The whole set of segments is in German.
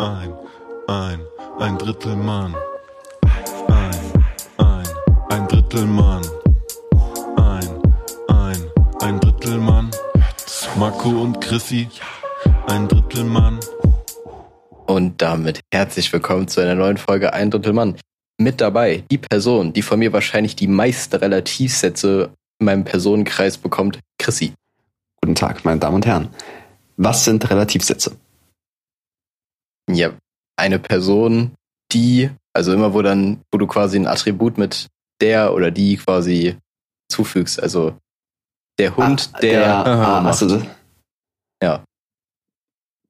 ein, ein, ein Drittel Mann. Ein, ein, ein Drittel Mann. Ein, ein, ein Drittel Mann. Marco und Chrissy, ein Drittel Mann. Und damit herzlich willkommen zu einer neuen Folge Ein Drittel Mann. Mit dabei die Person, die von mir wahrscheinlich die meisten Relativsätze in meinem Personenkreis bekommt, Chrissy. Guten Tag, meine Damen und Herren. Was sind Relativsätze? Ja, eine Person, die, also immer wo dann, wo du quasi ein Attribut mit der oder die quasi zufügst. Also der Hund, Ah, der, ah, macht. also, Ja.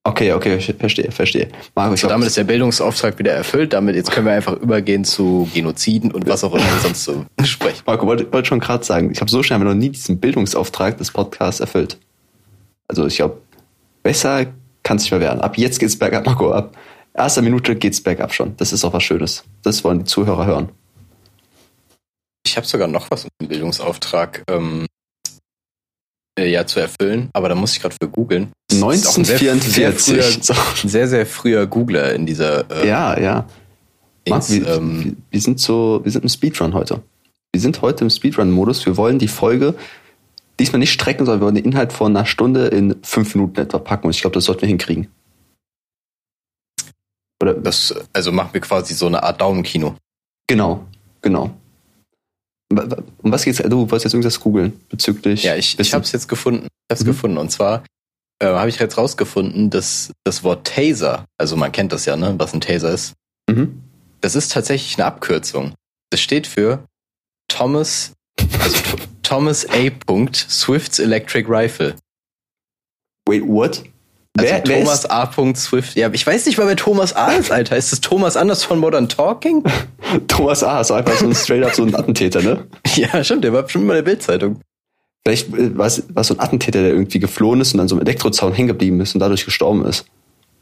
Okay, okay, ich verstehe, verstehe. Marco, ich So, damit ist der Bildungsauftrag wieder erfüllt. Damit jetzt können wir einfach übergehen zu Genoziden und was auch immer sonst so sprechen. Marco wollte, wollte schon gerade sagen, ich habe so schnell noch nie diesen Bildungsauftrag des Podcasts erfüllt. Also ich glaube, besser kann es nicht mehr werden. Ab jetzt geht's bergab, Marco. Ab erster Minute geht's bergab schon. Das ist auch was Schönes. Das wollen die Zuhörer hören. Ich habe sogar noch was dem Bildungsauftrag ähm, äh, ja zu erfüllen, aber da muss ich gerade für googeln. Das ist auch ein sehr- Sehr, 1944. So. früher, sehr, sehr früher Googler in dieser äh, Ja, ja. Marc, wir, ähm, wir sind so, wir sind im Speedrun heute. Wir sind heute im Speedrun-Modus. Wir wollen die Folge diesmal nicht strecken, sondern wir wollen den Inhalt von einer Stunde in fünf Minuten etwa packen. Und ich glaube, das sollten wir hinkriegen. Oder das, also machen wir quasi so eine Art Daumenkino. genau, genau. Um was geht's? Du wolltest jetzt irgendwas googeln bezüglich. Ja, ich, ich Wissen. habe es jetzt gefunden. Ich habe Mhm. gefunden. Und zwar äh, habe ich jetzt rausgefunden, dass das Wort Taser, also man kennt das ja, ne, was ein Taser ist, Mhm. das ist tatsächlich eine Abkürzung. Das steht für Thomas, also Thomas A. Punkt, Swift's Electric Rifle. Wait, what? Also wer, wer Thomas ist, A. Punkt Swift. Ja, ich weiß nicht mal, wer Thomas A. ist, Alter. Ist das Thomas Anders von Modern Talking? Thomas A. ist einfach so ein straight up so ein Attentäter, ne? Ja, stimmt, der war bestimmt immer in der Bildzeitung. Vielleicht äh, war es war es so ein Attentäter, der irgendwie geflohen ist und an so einem Elektrozaun hängen geblieben ist und dadurch gestorben ist.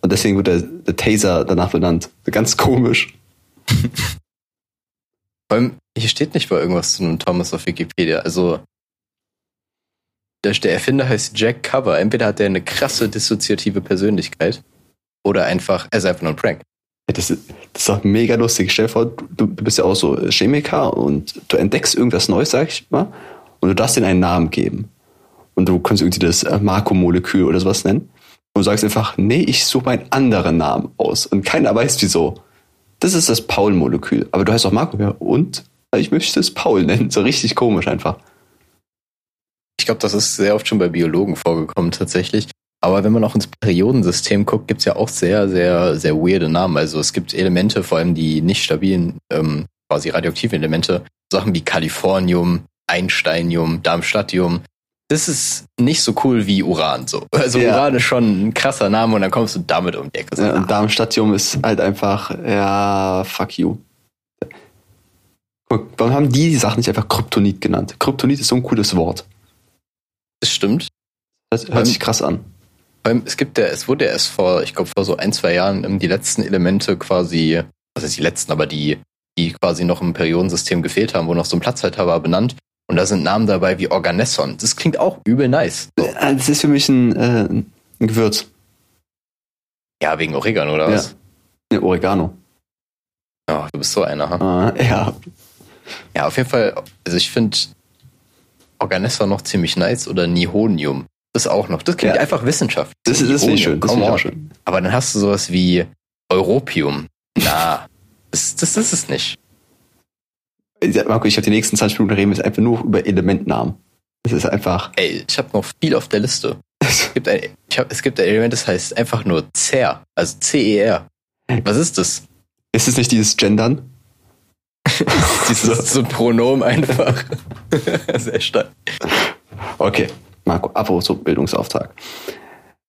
Und deswegen wird der, der Taser danach benannt. Ganz komisch. Vor allem, hier steht nicht mal irgendwas zu einem Thomas auf Wikipedia. Also, der, der Erfinder heißt Jack Cover. Entweder hat er eine krasse dissoziative Persönlichkeit oder einfach, er ist einfach nur ein Prank. Das, ist, das ist doch mega lustig. Stell dir vor, du, bist ja auch so Chemiker und du entdeckst irgendwas Neues, sag ich mal, und du darfst dir einen Namen geben. Und du kannst irgendwie das äh, Marco-Molekül oder sowas nennen. Und du sagst einfach, nee, ich suche einen anderen Namen aus. Und keiner weiß wieso. Das ist das Paul-Molekül. Aber du heißt auch Marco, ja, und? Ich möchte es Paul nennen. So richtig komisch einfach. Ich glaube, das ist sehr oft schon bei Biologen vorgekommen tatsächlich. Aber wenn man auch ins Periodensystem guckt, gibt's ja auch sehr, sehr, sehr weirde Namen. Also es gibt Elemente, vor allem die nicht stabilen, ähm, quasi radioaktiven Elemente, Sachen wie Kalifornium, Einsteinium, Darmstadtium. Das ist nicht so cool wie Uran. So. Also Ja. Uran ist schon ein krasser Name und dann kommst du damit um die Ecke. So, Ja, und Darmstadtium ist halt einfach, ja, fuck you. Guck, warum haben die die Sachen nicht einfach Kryptonit genannt? Kryptonit ist so ein cooles Wort. Das stimmt. Das hört sich krass an. Allem, es gibt ja, es wurde ja erst vor, ich glaube, vor so ein, zwei Jahren ähm, die letzten Elemente quasi, was heißt die letzten, aber die, die quasi noch im Periodensystem gefehlt haben, wo noch so ein Platzhalter war, benannt. Und da sind Namen dabei wie Organesson. Das klingt auch übel nice. So. Äh, Das ist für mich ein, äh, ein Gewürz. Ja, wegen Oregano oder Ja. was? Ja, Oregano. Ja, du bist so einer, ha? Äh, ja, Ja, auf jeden Fall, also ich finde Organesson noch ziemlich nice oder Nihonium. Das auch noch. Das klingt Ja. einfach Wissenschaft. das, ist- das finde ich schön. Das ich schön. Aber dann hast du sowas wie Europium. Na, das, das ist es nicht. Marco, ich habe die nächsten 20 Minuten reden wir jetzt einfach nur über Elementnamen. Das ist einfach. Ey, ich habe noch viel auf der Liste. Es gibt ein, ich hab, es gibt ein Element, das heißt einfach nur CER, also C-E-R. Was ist das? Ist es nicht dieses Gendern? Dieses so ein Pronomen einfach. Sehr stark. Okay, Marco, apropos so Bildungsauftrag.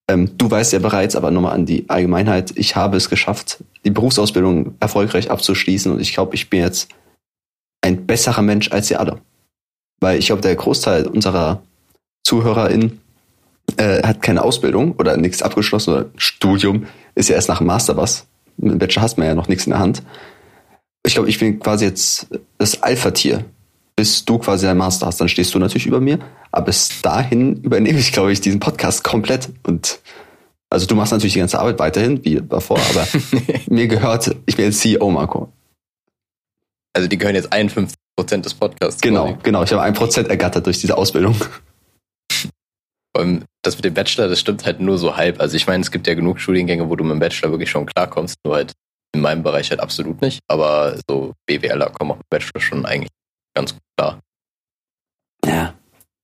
Ähm, du weißt ja bereits, aber nochmal an die Allgemeinheit, ich habe es geschafft, die Berufsausbildung erfolgreich abzuschließen und ich glaube, ich bin jetzt ein besserer Mensch als ihr alle. Weil ich glaube, der Großteil unserer ZuhörerInnen äh, hat keine Ausbildung oder nichts abgeschlossen oder Studium, ist ja erst nach dem Master was. Mit dem Bachelor hast man ja noch nichts in der Hand. Ich glaube, ich bin quasi jetzt das Alpha-Tier bis du quasi dein Master hast, dann stehst du natürlich über mir. Aber bis dahin übernehme ich, glaube ich, diesen Podcast komplett. Und Also du machst natürlich die ganze Arbeit weiterhin, wie davor, aber mir gehört, ich bin jetzt CEO, Marco. Also die gehören jetzt 51 Prozent des Podcasts. Genau, quasi. genau. Ich habe ein Prozent ergattert durch diese Ausbildung. Das mit dem Bachelor, das stimmt halt nur so halb. Also ich meine, es gibt ja genug Studiengänge, wo du mit dem Bachelor wirklich schon klarkommst, nur halt in meinem Bereich halt absolut nicht. Aber so BWLer kommen auch mit Bachelor schon eigentlich ganz gut klar. Ja.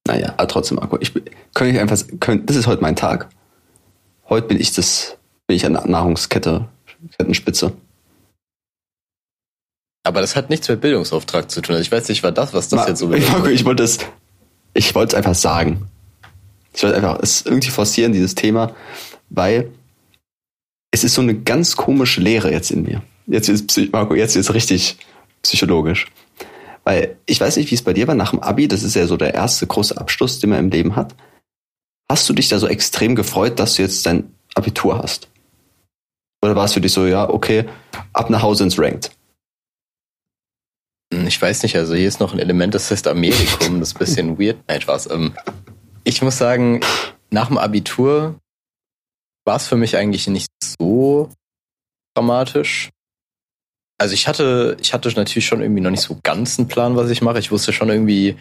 Naja, aber trotzdem, Marco, ich könnte ich einfach, könnte, das ist heute mein Tag. Heute bin ich das, bin ich an der Nahrungskette, Kettenspitze. Aber das hat nichts mit Bildungsauftrag zu tun. Also ich weiß nicht, war das, was das Ma- jetzt so bedeutet. Marco, ich wollte es, ich wollte es einfach sagen. Ich wollte einfach es irgendwie forcieren, dieses Thema, weil es ist so eine ganz komische Lehre jetzt in mir. Jetzt ist Marco, jetzt ist richtig psychologisch. Weil ich weiß nicht, wie es bei dir war nach dem Abi, das ist ja so der erste große Abschluss, den man im Leben hat. Hast du dich da so extrem gefreut, dass du jetzt dein Abitur hast? Oder war es für dich so, ja, okay, ab nach Hause ins Ranked? Hm, Ich weiß nicht, also hier ist noch ein Element, das heißt Amerikum, das ist ein bisschen weird. Nein, Spaß. Ähm, ich muss sagen, nach dem Abitur war es für mich eigentlich nicht so dramatisch. Also ich hatte, ich hatte natürlich schon irgendwie noch nicht so ganz einen Plan, was ich mache. Ich wusste schon irgendwie,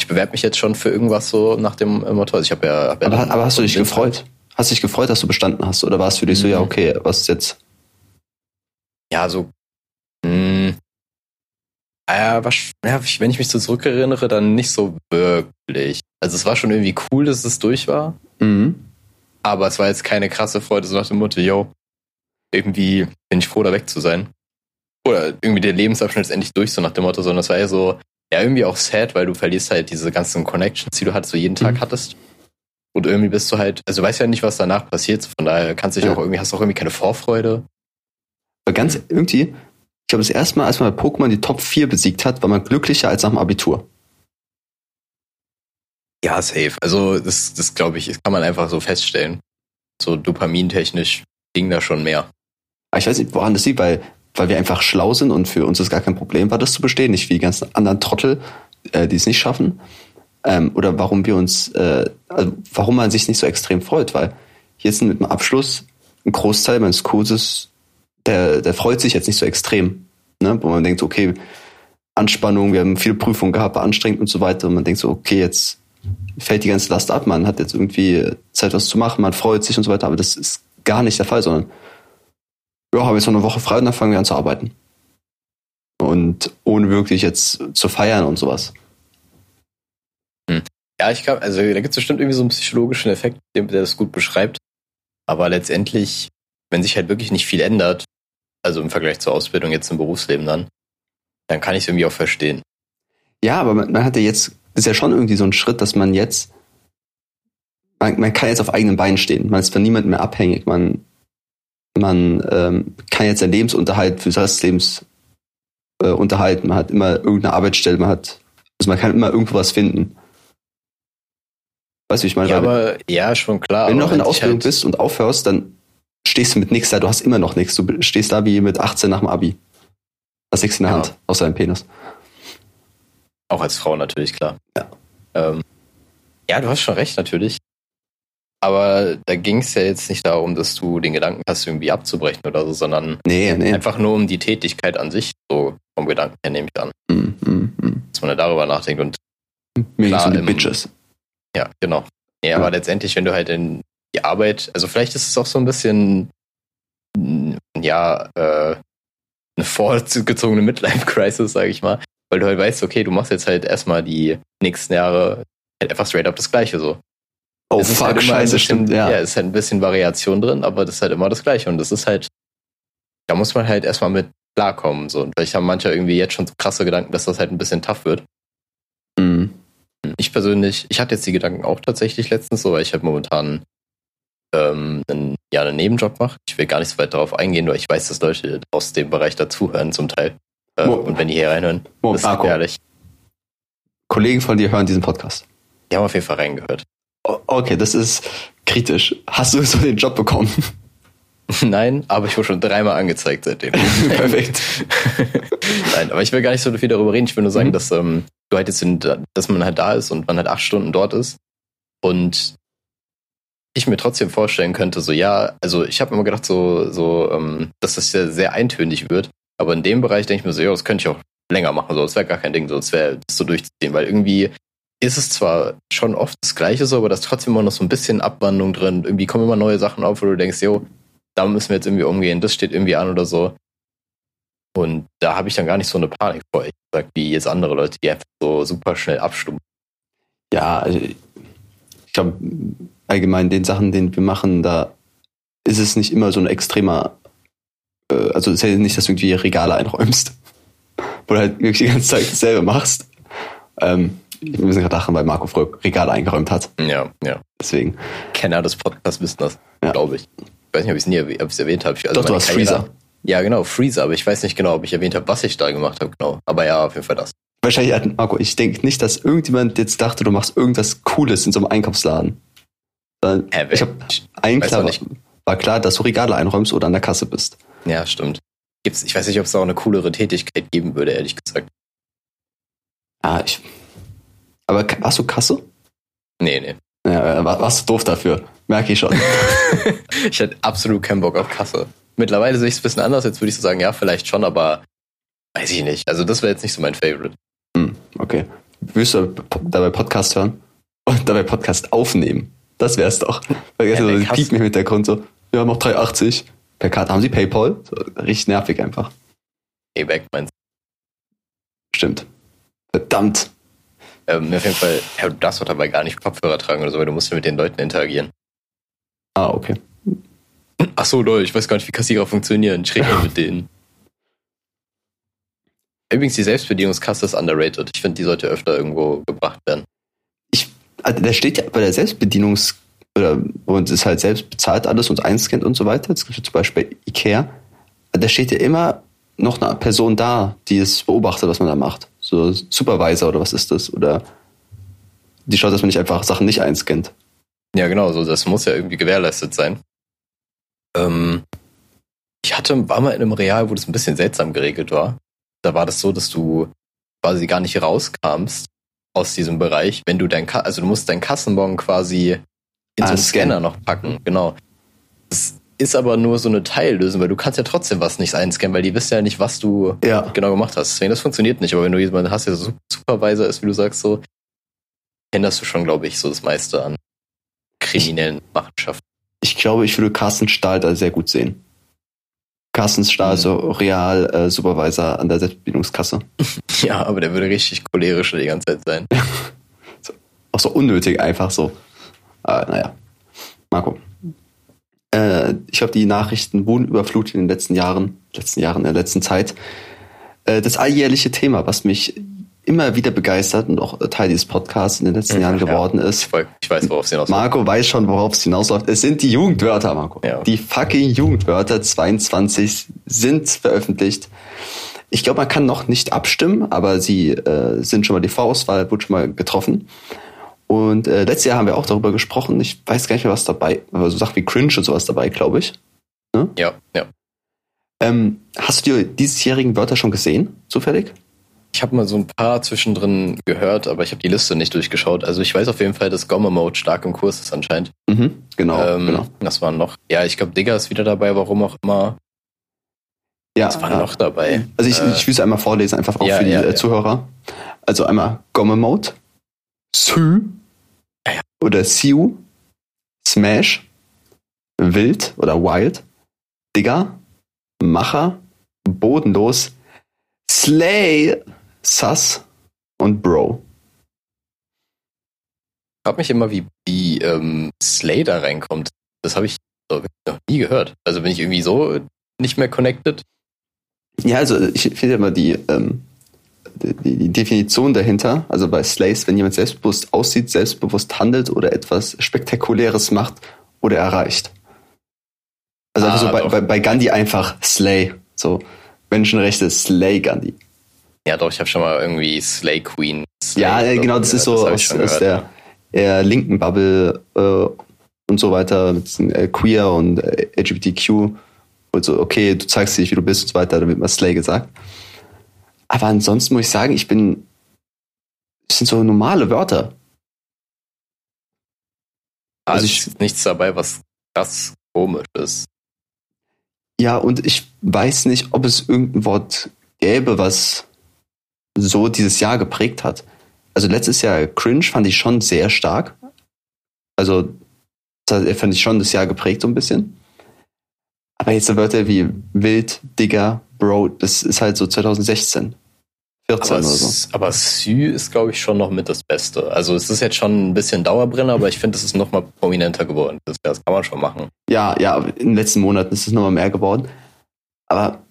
ich bewerbe mich jetzt schon für irgendwas so nach dem äh, Motto. Also ich habe ja, hab ja Aber, aber hast du dich gefreut? Hast du dich gefreut, dass du bestanden hast? Oder war es für dich so, Mhm. ja, okay, was ist jetzt? Ja, so. Mh, ja, was, ja, wenn ich mich so zurückerinnere, dann nicht so wirklich. Also es war schon irgendwie cool, dass es durch war, Mhm. aber es war jetzt keine krasse Freude, so nach dem Motto, yo, irgendwie bin ich froh, da weg zu sein. Oder irgendwie der Lebensabschnitt ist endlich durch, so nach dem Motto, sondern es war ja so, ja, irgendwie auch sad, weil du verlierst halt diese ganzen Connections, die du hattest, so jeden Tag Mhm. hattest. Und irgendwie bist du halt, also du weißt ja nicht, was danach passiert, von daher kannst du dich Ja. auch irgendwie, hast du auch irgendwie keine Vorfreude. Aber ganz irgendwie, ich glaube, das erste Mal, als man bei Pokémon die Top 4 besiegt hat, war man glücklicher als nach dem Abitur. Ja, safe. Also das, das glaube ich, das kann man einfach so feststellen. So dopamintechnisch ging da schon mehr. Aber ich weiß nicht, woran das liegt, weil, weil wir einfach schlau sind und für uns ist gar kein Problem war, das zu bestehen, nicht wie die ganzen anderen Trottel, äh, die es nicht schaffen. Ähm, oder warum wir uns, äh, also warum man sich nicht so extrem freut, weil jetzt mit dem Abschluss ein Großteil meines Kurses, der, der freut sich jetzt nicht so extrem. Ne? Wo man denkt, okay, Anspannung, wir haben viele Prüfungen gehabt, anstrengend und so weiter. Und man denkt so, okay, jetzt fällt die ganze Last ab, man hat jetzt irgendwie Zeit, was zu machen, man freut sich und so weiter, aber das ist gar nicht der Fall, sondern ja, habe jetzt noch eine Woche frei und dann fangen wir an zu arbeiten. Und ohne wirklich jetzt zu feiern und sowas. Ja, ich glaube, also da gibt es bestimmt irgendwie so einen psychologischen Effekt, der das gut beschreibt. Aber letztendlich, wenn sich halt wirklich nicht viel ändert, also im Vergleich zur Ausbildung jetzt im Berufsleben dann, dann kann ich es irgendwie auch verstehen. Ja, aber man, man hat ja jetzt, ist ja schon irgendwie so ein Schritt, dass man jetzt, man, man kann jetzt auf eigenen Beinen stehen. Man ist von niemandem mehr abhängig. Man, man ähm, kann jetzt seinen Lebensunterhalt für das Lebens äh, unterhalten. Man hat immer irgendeine Arbeitsstelle, man hat, also man kann immer irgendwo was finden. Weißt du, wie ich meine? Ja, aber ja, schon klar. Wenn du noch in der Ausbildung halt, bist und aufhörst, dann stehst du mit nichts da. Du hast immer noch nichts. Du stehst da wie mit 18 nach dem Abi. Hast nichts in der Ja. Hand, außer deinem Penis. Auch als Frau natürlich, klar. Ja. Ähm, ja, du hast schon recht, natürlich. Aber da ging es ja jetzt nicht darum, dass du den Gedanken hast, irgendwie abzubrechen oder so, sondern Nee, nee. einfach nur um die Tätigkeit an sich, so vom Gedanken her nehme ich an, Mm, mm, mm. dass man da darüber nachdenkt. Und Mir Klar, um die im- Bitches. ja, genau. Ja, Ja. aber letztendlich, wenn du halt in die Arbeit, also vielleicht ist es auch so ein bisschen, mm, ja, äh, eine vorgezogene Midlife-Crisis, sage ich mal, weil du halt weißt, okay, du machst jetzt halt erstmal die nächsten Jahre halt einfach straight up das Gleiche so. Oh, Es ist fuck, halt scheiße, bisschen, stimmt, ja. Ja, es ist halt ein bisschen Variation drin, aber das ist halt immer das Gleiche. Und das ist halt, da muss man halt erstmal mit klarkommen. So. Und vielleicht haben manche irgendwie jetzt schon so krasse Gedanken, dass das halt ein bisschen tough wird. Mm. Ich persönlich, ich hatte jetzt die Gedanken auch tatsächlich letztens so, weil ich halt momentan ähm, einen, ja, einen Nebenjob mache. Ich will gar nicht so weit darauf eingehen, nur ich weiß, dass Leute aus dem Bereich dazuhören zum Teil. Äh, Mo- und wenn die hier reinhören, Mo, das ist Marco, ehrlich. Kollegen von dir hören diesen Podcast. Die haben auf jeden Fall reingehört. O- Okay, das ist kritisch. Hast du so den Job bekommen? Nein, aber ich wurde schon dreimal angezeigt seitdem. Perfekt. Nein, aber ich will gar nicht so viel darüber reden. Ich will nur sagen, Mhm. dass ähm, du halt jetzt, in, dass man halt da ist und man halt acht Stunden dort ist. Und ich mir trotzdem vorstellen könnte, so ja, also ich habe immer gedacht, so, so, ähm, dass das ja sehr eintönig wird. Aber in dem Bereich denke ich mir so, ja, das könnte ich auch länger machen. So, das wäre gar kein Ding, so, das wäre so durchzuziehen, weil irgendwie ist es zwar schon oft das Gleiche so, aber da ist trotzdem immer noch so ein bisschen Abwandlung drin. Irgendwie kommen immer neue Sachen auf, wo du denkst, jo, da müssen wir jetzt irgendwie umgehen, das steht irgendwie an oder so. Und da habe ich dann gar nicht so eine Panik vor, ich sag, wie jetzt andere Leute, die einfach so super schnell abstummen. Ja, also ich glaube, allgemein den Sachen, den wir machen, da ist es nicht immer so ein extremer, äh, also es ist ja nicht, dass du irgendwie Regale einräumst, wo du halt wirklich die ganze Zeit dasselbe machst. Ähm, wir müssen gerade lachen, weil Marco früher Regale eingeräumt hat. Ja, ja. Deswegen. Kenner des Podcasts wissen das, Ja. glaube ich. Ich weiß nicht, ob ich es nie ob ich's erwähnt habe. Also Doch, du hast Karriere- Freezer. Ja, genau, Freezer, aber ich weiß nicht genau, ob ich erwähnt habe, was ich da gemacht habe, genau. Aber ja, auf jeden Fall das. Wahrscheinlich, hat- Marco, ich denke nicht, dass irgendjemand jetzt dachte, du machst irgendwas Cooles in so einem Einkaufsladen. Hä, ich habe eigentlich weiß klar, nicht. war klar, dass du Regale einräumst oder an der Kasse bist. Ja, stimmt. Gibt's, ich weiß nicht, ob es da auch eine coolere Tätigkeit geben würde, ehrlich gesagt. Ah, ich. Aber warst du Kasse? Nee, nee. Ja, war, warst du doof dafür. Merke ich schon. Ich hätte absolut keinen Bock auf Kasse. Mittlerweile sehe ich es ein bisschen anders. Jetzt würde ich so sagen, ja, vielleicht schon, aber weiß ich nicht. Also das wäre jetzt nicht so mein Favorite. Hm, okay. Willst du dabei Podcast hören? Und dabei Podcast aufnehmen? Das wär's doch. Vergessen Ja, der die Kass- Piepen im Hintergrund so. Ja, noch 3,80. Per Karte. Haben Sie Paypal? So, richtig nervig einfach. Payback meinst Stimmt. Verdammt. du? Ähm, auf jeden Fall, ja, du darfst doch dabei gar nicht Kopfhörer tragen oder so, weil du musst ja mit den Leuten interagieren. Ah, okay. Ach so, Leute, ich weiß gar nicht, wie Kassierer funktionieren. Ich rede mit denen. Übrigens, die Selbstbedienungskasse ist underrated. Ich finde, die sollte öfter irgendwo gebracht werden. Also da steht ja bei der Selbstbedienungs- oder und ist halt selbst bezahlt alles und einscannt und so weiter. Es gibt zum Beispiel bei Ikea. Da steht ja immer noch eine Person da, die es beobachtet, was man da macht. So Supervisor oder was ist das? Oder die schaut, dass man nicht einfach Sachen nicht einscannt. Ja, genau, so das muss ja irgendwie gewährleistet sein. Ähm, ich hatte, war mal in einem Real, wo das ein bisschen seltsam geregelt war. Da war das so, dass du quasi gar nicht rauskamst aus diesem Bereich, wenn du dein, Ka also du musst deinen Kassenbon quasi in so Ah, einen scannen. Scanner noch packen, genau. Das ist aber nur so eine Teillösung, weil du kannst ja trotzdem was nicht einscannen, weil die wissen ja nicht, was du Ja. genau gemacht hast. Deswegen, das funktioniert nicht. Aber wenn du jemanden hast, der so Supervisor ist, wie du sagst, so, änderst du schon, glaube ich, so das meiste an kriminellen Machenschaften. Ich glaube, ich würde Carsten Stahl da sehr gut sehen. Carsten Stahl, Mhm. so Real äh, Supervisor an der Selbstbedienungskasse. Ja, aber der würde richtig cholerisch die ganze Zeit sein. Auch so unnötig einfach so. Aber naja. Marco. Äh, ich glaube, die Nachrichten wurden überflutet in den letzten Jahren, letzten Jahren, in der letzten Zeit. Äh, das alljährliche Thema, was mich immer wieder begeistert und auch Teil dieses Podcasts in den letzten Jahren Ja. geworden Ich, ist. ich weiß, worauf es hinaus Marco weiß schon, worauf es hinausläuft. Es sind die Jugendwörter, Marco. Ja. Die fucking Jugendwörter 22 sind veröffentlicht. Ich glaube, man kann noch nicht abstimmen, aber sie äh, sind schon mal die Vorauswahl, wurde schon mal getroffen. Und äh, letztes Jahr haben wir auch darüber gesprochen. Ich weiß gar nicht mehr, was dabei, aber so Sachen wie Cringe und sowas dabei, glaube ich. Ja, ja. Ähm, hast du die diesjährigen Wörter schon gesehen, zufällig? Ich habe mal so ein paar zwischendrin gehört, aber ich habe die Liste nicht durchgeschaut. Also ich weiß auf jeden Fall, dass Gomme Mode stark im Kurs ist anscheinend. Mhm, genau, ähm, genau. Das waren noch. Ja, ich glaube, Digger ist wieder dabei, warum auch immer. Ja, Das waren ja. noch dabei. Also ich, Äh, ich will es einmal vorlesen, einfach auch ja, für die ja, äh. Zuhörer. Also einmal Gomme Mode, Sü ja. oder Siu, Smash, Wild oder Wild, Digger, Macher, Bodenlos, Slay, Sus und Bro. Ich frage mich immer, wie, wie ähm, Slay da reinkommt. Das habe ich noch nie gehört. Also bin ich irgendwie so nicht mehr connected. Ja, also ich finde immer die, ähm, die, die Definition dahinter, also bei Slays, wenn jemand selbstbewusst aussieht, selbstbewusst handelt oder etwas Spektakuläres macht oder erreicht. Also einfach Ah, so bei, bei, bei Gandhi einfach Slay, so Menschenrechte Slay Gandhi. Ja, doch, ich habe schon mal irgendwie Slay Queen. Slay Ja, äh, genau, das ist so ich aus, aus der eher linken Bubble äh, und so weiter, mit äh, Queer und äh, LGBTQ. Und so, okay, du zeigst dich, wie du bist und so weiter, da wird mal Slay gesagt. Aber ansonsten muss ich sagen, ich bin. Das sind so normale Wörter. Also ich, ist nichts dabei, was krass komisch ist. Ja, und ich weiß nicht, ob es irgendein Wort gäbe, was so dieses Jahr geprägt hat. Also letztes Jahr Cringe fand ich schon sehr stark. Also das fand ich schon das Jahr geprägt so ein bisschen. Aber jetzt so Wörter wie Wild, Digger, Bro, das ist halt so 2016. 14 aber oder so. Aber Sü ist, glaube ich, schon noch mit das Beste. Also es ist jetzt schon ein bisschen Dauerbrenner, aber ich finde, es ist noch mal prominenter geworden. Das, das kann man schon machen. Ja, ja, in den letzten Monaten ist es noch mal mehr geworden. Aber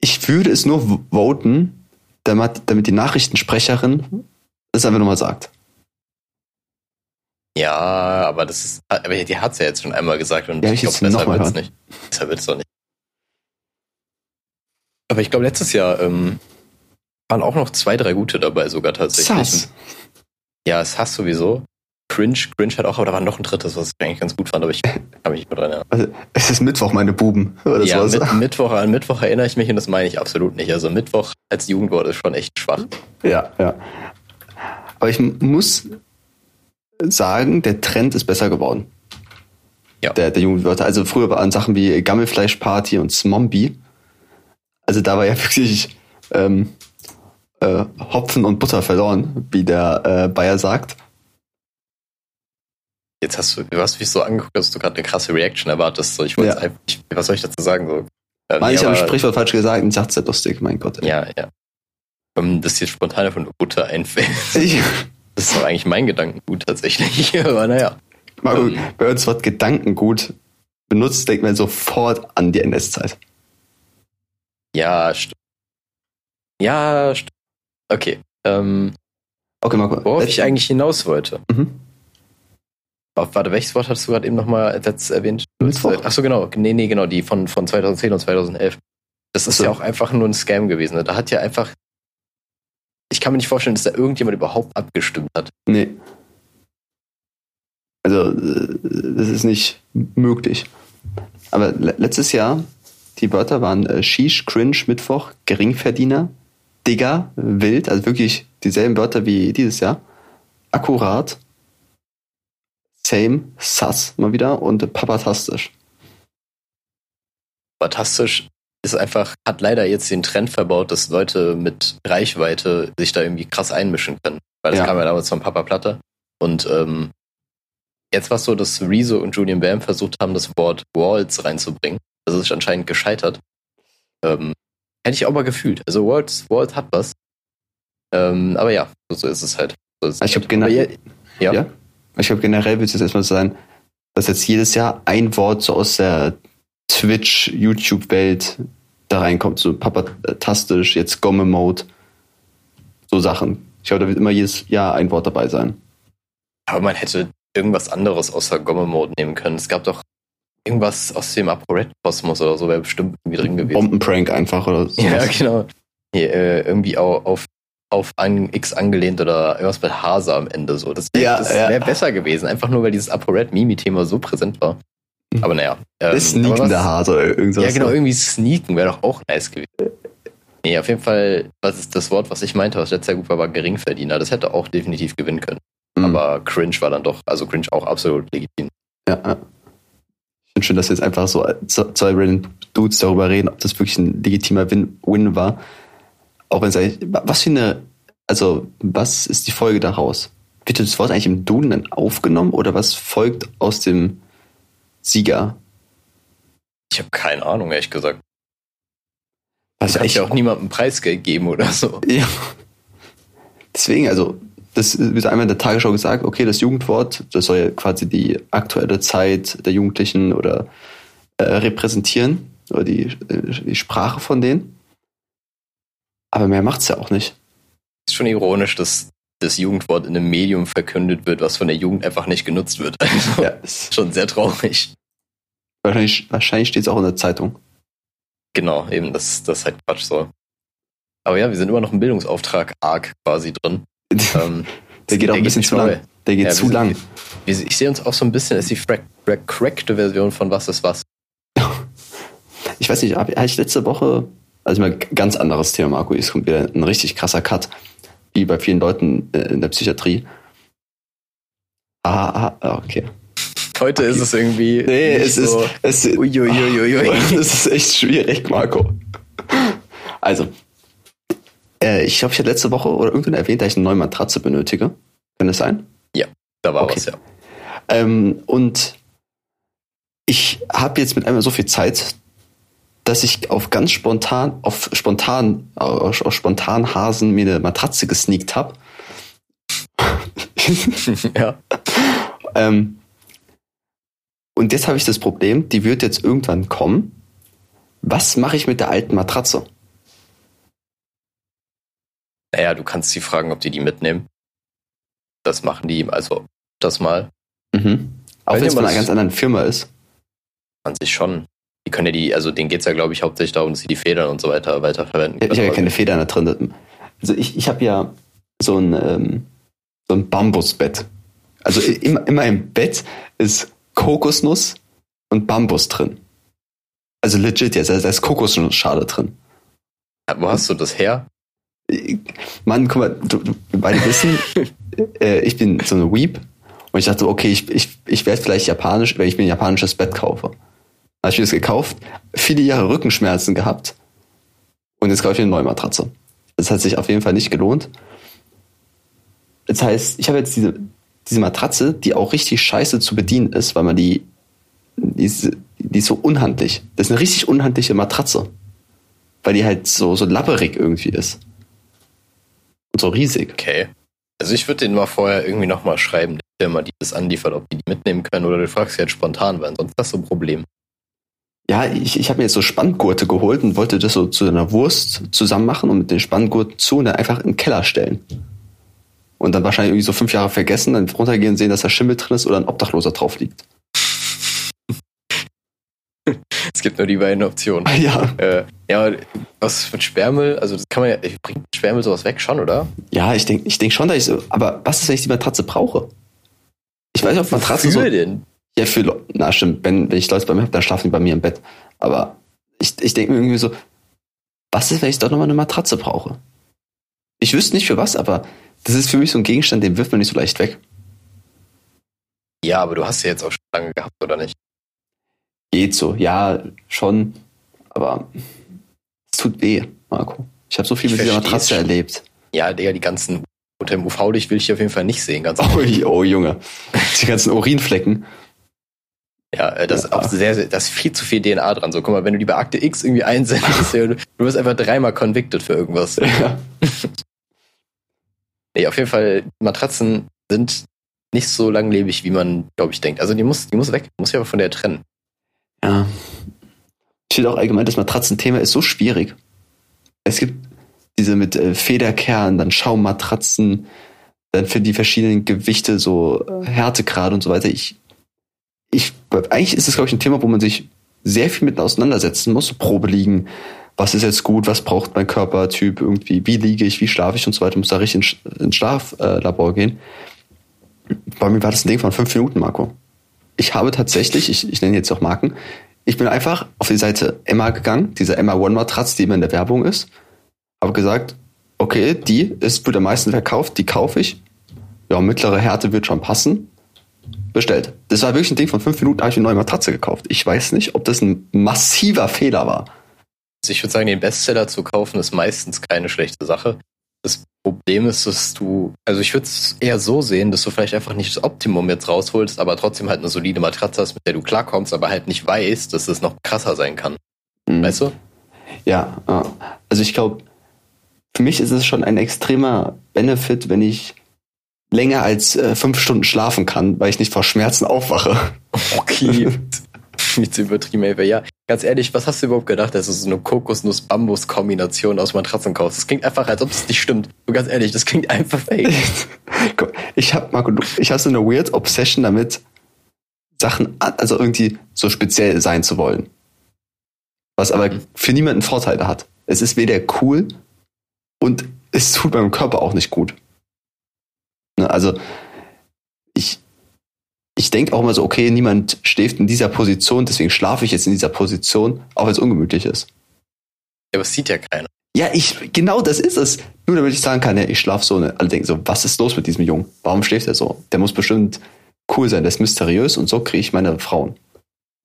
ich würde es nur voten, damit, damit die Nachrichtensprecherin das einfach nochmal sagt. Ja, aber das ist, aber die hat es ja jetzt schon einmal gesagt und Ja, ich ich glaube, besser wird es hören. nicht. Besser wird es doch nicht. Aber ich glaube, letztes Jahr ähm, waren auch noch zwei, drei gute dabei sogar tatsächlich. Sass. Ja, es hast sowieso. Cringe, Cringe hat auch, aber da war noch ein drittes, was ich eigentlich ganz gut fand, aber ich kann mich nicht mehr dran erinnern. Also, es ist Mittwoch, meine Buben. Oder ja, mit, Mittwoch, an Mittwoch erinnere ich mich und das meine ich absolut nicht. Also Mittwoch als Jugendwort ist schon echt schwach. Ja, ja. Aber ich muss sagen, der Trend ist besser geworden. Ja. Der, der Jugendwörter. Also früher waren Sachen wie Gammelfleischparty und Smombie. Also da war ja wirklich ähm, äh, Hopfen und Butter verloren, wie der äh, Bayer sagt. Jetzt hast du, du hast mich so angeguckt, dass du gerade eine krasse Reaction erwartest. So, ich wollte Ja. einfach, ich, was soll ich dazu sagen? So, ähm, nee, ich habe ein Sprichwort falsch gesagt und ist ja lustig, mein Gott. ey. Ja, ja. Ähm, Das jetzt spontan von Butter einfällt. Ich, Das ist doch eigentlich mein Gedankengut tatsächlich. Aber naja. Marco, Ähm. wer uns Wort Gedankengut benutzt, denkt man sofort an die NS-Zeit. Ja, stimmt. Ja, stimmt. Okay. Ähm, Okay, Marco. worauf ich eigentlich hinaus wollte. Mhm. Auf, warte, welches Wort hast du gerade eben nochmal erwähnt? Mittwoch. Achso, genau. Nee, nee, genau. Die von, von 2010 und 2011. Das ist so. ja auch einfach nur ein Scam gewesen. ne? Da hat ja einfach. Ich kann mir nicht vorstellen, dass da irgendjemand überhaupt abgestimmt hat. Nee. Also, äh, das ist nicht möglich. Aber le letztes Jahr, die Wörter waren äh, Shish, Cringe, Mittwoch, Geringverdiener, Digger, Wild, also wirklich dieselben Wörter wie dieses Jahr. Akkurat, Same, Sass mal wieder und Papatastisch. Fantastisch ist einfach, hat leider jetzt den Trend verbaut, dass Leute mit Reichweite sich da irgendwie krass einmischen können. Weil das Ja. kam ja damals von Papa Platte. Und ähm, jetzt war es so, dass Rezo und Julian Bam versucht haben, das Wort Walls reinzubringen. Das ist anscheinend gescheitert. Ähm, hätte ich auch mal gefühlt. Also Walls, Walls hat was. Ähm, aber ja, so, so ist es halt. So ist es Ich halt. hab genau- ja, ja. Ja. Ich glaube, generell wird es jetzt erstmal so sein, dass jetzt jedes Jahr ein Wort so aus der Twitch, YouTube-Welt da reinkommt. So papatastisch, jetzt Gomme-Mode. So Sachen. Ich glaube, da wird immer jedes Jahr ein Wort dabei sein. Aber man hätte irgendwas anderes außer Gomme-Mode nehmen können. Es gab doch irgendwas aus dem ApoRed-Kosmos oder so, wäre bestimmt irgendwie drin gewesen. Bombenprank einfach oder so. Ja, genau. Hier, äh, irgendwie auch auf, auf an X angelehnt oder irgendwas mit Hase am Ende so. Das wäre Ja, ja. wär besser gewesen, einfach nur weil dieses ApoRed-Mimi-Thema so präsent war. Aber naja. Ähm, Das Sneakende Hase oder irgendwas. Ja, genau, irgendwie sneaken wäre doch auch nice gewesen. Nee, auf jeden Fall, was ist das Wort, was ich meinte, was letztes Jahr gut war, war Geringverdiener. Das hätte auch definitiv gewinnen können. Mhm. Aber Cringe war dann doch, also Cringe auch absolut legitim. Ja, ja. Ich finde schön, dass jetzt einfach so zwei random Dudes darüber reden, ob das wirklich ein legitimer Win, Win war. Auch wenn es eigentlich, wa- was für eine, also, was ist die Folge daraus? Wird das Wort eigentlich im Duden dann aufgenommen oder was folgt aus dem Sieger? Ich habe keine Ahnung, ehrlich gesagt. Was Ich ja auch niemandem Preisgeld geben oder so. Ja. Deswegen, also, das wird einmal in der Tagesschau gesagt, okay, das Jugendwort, das soll ja quasi die aktuelle Zeit der Jugendlichen oder äh, repräsentieren, oder die, äh, die Sprache von denen. Aber mehr macht's ja auch nicht. ist schon ironisch, dass das Jugendwort in einem Medium verkündet wird, was von der Jugend einfach nicht genutzt wird. Also, Ja, ist, schon sehr traurig. wahrscheinlich wahrscheinlich steht's auch in der Zeitung. Genau, eben, das, das ist halt Quatsch so. Aber ja, wir sind immer noch im Bildungsauftrag arg quasi drin. Ähm, Der geht auch ein bisschen zu lang. Der geht Ja, zu wir sind- lang. Wir- Ich sehe uns auch so ein bisschen als die crackte Version von Was ist was. Ich weiß nicht, habe hab ich letzte Woche, also mal ganz anderes Thema, Marco, es kommt wieder ein richtig krasser Cut, wie bei vielen Leuten äh, in der Psychiatrie. Ah, ah, okay. Heute ist es irgendwie. Nee, es so, ist, es, Uiuiuiui. es ist echt schwierig, Marco. Also, äh, ich glaube, ich hatte letzte Woche oder irgendwann erwähnt, dass ich eine neue Matratze benötige. Kann das sein? Da war Okay. was, ja. Ähm, und ich habe jetzt mit einmal so viel Zeit, dass ich auf ganz spontan, auf spontan, auf, auf spontan Hasen mir eine Matratze gesneakt habe. ja. ähm, und jetzt habe ich das Problem, die wird jetzt irgendwann kommen. Was mache ich mit der alten Matratze? Naja, du kannst sie fragen, ob die die mitnehmen. Das machen die, also das mal Mhm. Auch wenn es von einer ganz anderen Firma ist. an sich schon. Die können ja die, also denen geht's ja, glaube ich, hauptsächlich darum, dass sie die Federn und so weiter weiterverwenden Ich habe ja keine Federn da drin. Also ich, ich habe ja so ein, ähm, so ein Bambusbett. Also immer, immer im Bett ist Kokosnuss und Bambus drin. Also legit jetzt, also da ist Kokosnussschale drin. Wo hast du das her? Mann, guck mal, du, du, wir beide wissen, äh, ich bin so eine Weep und ich dachte, okay, ich, ich, ich werde vielleicht japanisch, wenn ich mir ein japanisches Bett kaufe. Habe ich mir das gekauft, viele Jahre Rückenschmerzen gehabt und jetzt kaufe ich eine neue Matratze. Das hat sich auf jeden Fall nicht gelohnt. Das heißt, ich habe jetzt diese, diese Matratze, die auch richtig scheiße zu bedienen ist, weil man die, die ist, die ist so unhandlich. Das ist eine richtig unhandliche Matratze. Weil die halt so, so labberig irgendwie ist. Und so riesig. Okay. Also ich würde denen mal vorher irgendwie nochmal schreiben, der Firma, die das anliefert, ob die die mitnehmen können oder du fragst sie jetzt spontan, weil sonst hast du ein Problem. Ja, ich, ich habe mir jetzt so Spanngurte geholt und wollte das so zu einer Wurst zusammen machen und mit den Spanngurten zu und dann einfach in den Keller stellen. Und dann wahrscheinlich irgendwie so fünf Jahre vergessen, dann runtergehen und sehen, dass da Schimmel drin ist oder ein Obdachloser drauf liegt. Es gibt nur die beiden Optionen. Ja. Äh, ja, aber was mit Sperrmüll, also das kann man ja, bringt Sperrmüll sowas weg schon, oder? Ja, ich denke ich denk schon, dass ich so. Aber was ist, wenn ich die Matratze brauche? Ich weiß nicht, ob Matratzen so. Wofür denn? Ja, für Le- Na, stimmt. Wenn, wenn ich Leute bei mir habe, dann schlafen die bei mir im Bett. Aber ich, ich denke mir irgendwie so, was ist, wenn ich doch nochmal eine Matratze brauche? Ich wüsste nicht für was, aber das ist für mich so ein Gegenstand, den wirft man nicht so leicht weg. Ja, aber du hast ja jetzt auch schon lange gehabt, oder nicht? Geht so, ja, schon. Aber es tut weh, Marco. Ich habe so viel Ich mit dieser Matratze schon. erlebt. Ja, Digga, die ganzen unter dem UV-Licht will ich auf jeden Fall nicht sehen, ganz Oh, oh Junge. Die ganzen Urinflecken. Ja, äh, das ist auch sehr, sehr, da ist viel zu viel DNA dran. So, guck mal, wenn du die bei Akte X irgendwie einsendest, du, du wirst einfach dreimal convicted für irgendwas. Ja. Nee, auf jeden Fall, Matratzen sind nicht so langlebig, wie man, glaube ich, denkt. Also die muss, die muss weg, muss ja aber von der trennen. Ja. Ich finde auch allgemein, das Matratzenthema ist so schwierig. Es gibt diese mit äh, Federkern, dann Schaummatratzen, dann für die verschiedenen Gewichte so äh, Härtegrade und so weiter. Ich, ich, eigentlich ist es, glaube ich, ein Thema, wo man sich sehr viel mit auseinandersetzen muss. Probe liegen. Was ist jetzt gut? Was braucht mein Körpertyp irgendwie? Wie liege ich? Wie schlafe ich und so weiter? Muss da richtig ins Schlaflabor gehen. Bei mir war das ein Ding von fünf Minuten, Marco. Ich habe tatsächlich, ich, ich nenne jetzt auch Marken, ich bin einfach auf die Seite Emma gegangen, diese Emma One Matratze, die immer in der Werbung ist, habe gesagt, okay, die ist, wird am meisten verkauft, die kaufe ich. Ja, mittlere Härte wird schon passen. Bestellt. Das war wirklich ein Ding von fünf Minuten, habe ich eine neue Matratze gekauft. Ich weiß nicht, ob das ein massiver Fehler war. Also ich würde sagen, den Bestseller zu kaufen ist meistens keine schlechte Sache. Das Problem ist, dass du, also ich würde es eher so sehen, dass du vielleicht einfach nicht das Optimum jetzt rausholst, aber trotzdem halt eine solide Matratze hast, mit der du klarkommst, aber halt nicht weißt, dass es noch krasser sein kann. Mhm. Weißt du? Ja, ja. also ich glaube, für mich ist es schon ein extremer Benefit, wenn ich länger als äh, fünf Stunden schlafen kann, weil ich nicht vor Schmerzen aufwache. Okay. Nicht zu übertrieben, ey. Ja, ganz ehrlich, was hast du überhaupt gedacht, dass du so eine Kokosnuss-Bambus-Kombination aus Matratzen kaufst? Das klingt einfach, als ob es nicht stimmt. Du ganz ehrlich, das klingt einfach fake. Ich habe Marco, ich habe so eine weird Obsession damit, Sachen, also irgendwie so speziell sein zu wollen. Was aber Mhm. für niemanden Vorteile hat. Es ist weder cool und es tut meinem Körper auch nicht gut. Ne, also ich, ich denke auch immer so, okay, niemand schläft in dieser Position, deswegen schlafe ich jetzt in dieser Position, auch wenn es ungemütlich ist. Ja, aber es sieht ja keiner. Ja, ich, genau das ist es. Nur damit ich sagen kann, ja, ich schlafe so. Ne? Alle denken so, was ist los mit diesem Jungen? Warum schläft er so? Der muss bestimmt cool sein, der ist mysteriös und so kriege ich meine Frauen.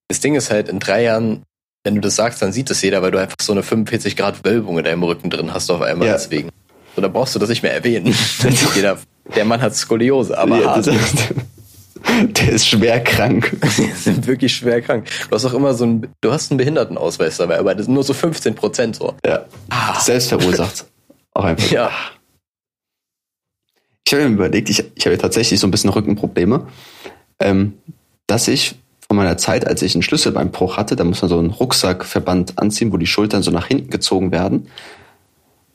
Das Ding ist halt, in drei Jahren, wenn du das sagst, dann sieht das jeder, weil du einfach so eine 45 Grad Wölbung in deinem Rücken drin hast auf einmal Ja. deswegen. So, da brauchst du das nicht mehr erwähnen. Dann sieht jeder, der Mann hat Skoliose, aber Ja, hart. der ist schwer krank. Die sind wirklich schwer krank. Du hast auch immer so ein, du hast einen Behindertenausweis dabei, aber das sind nur so 15 Prozent so. Ja. Ah. Selbst verursacht. Auch einfach. Ja. Ich habe mir überlegt, ich, ich habe ja tatsächlich so ein bisschen Rückenprobleme, ähm, dass ich von meiner Zeit, als ich einen Schlüsselbeinbruch hatte, da muss man so einen Rucksackverband anziehen, wo die Schultern so nach hinten gezogen werden.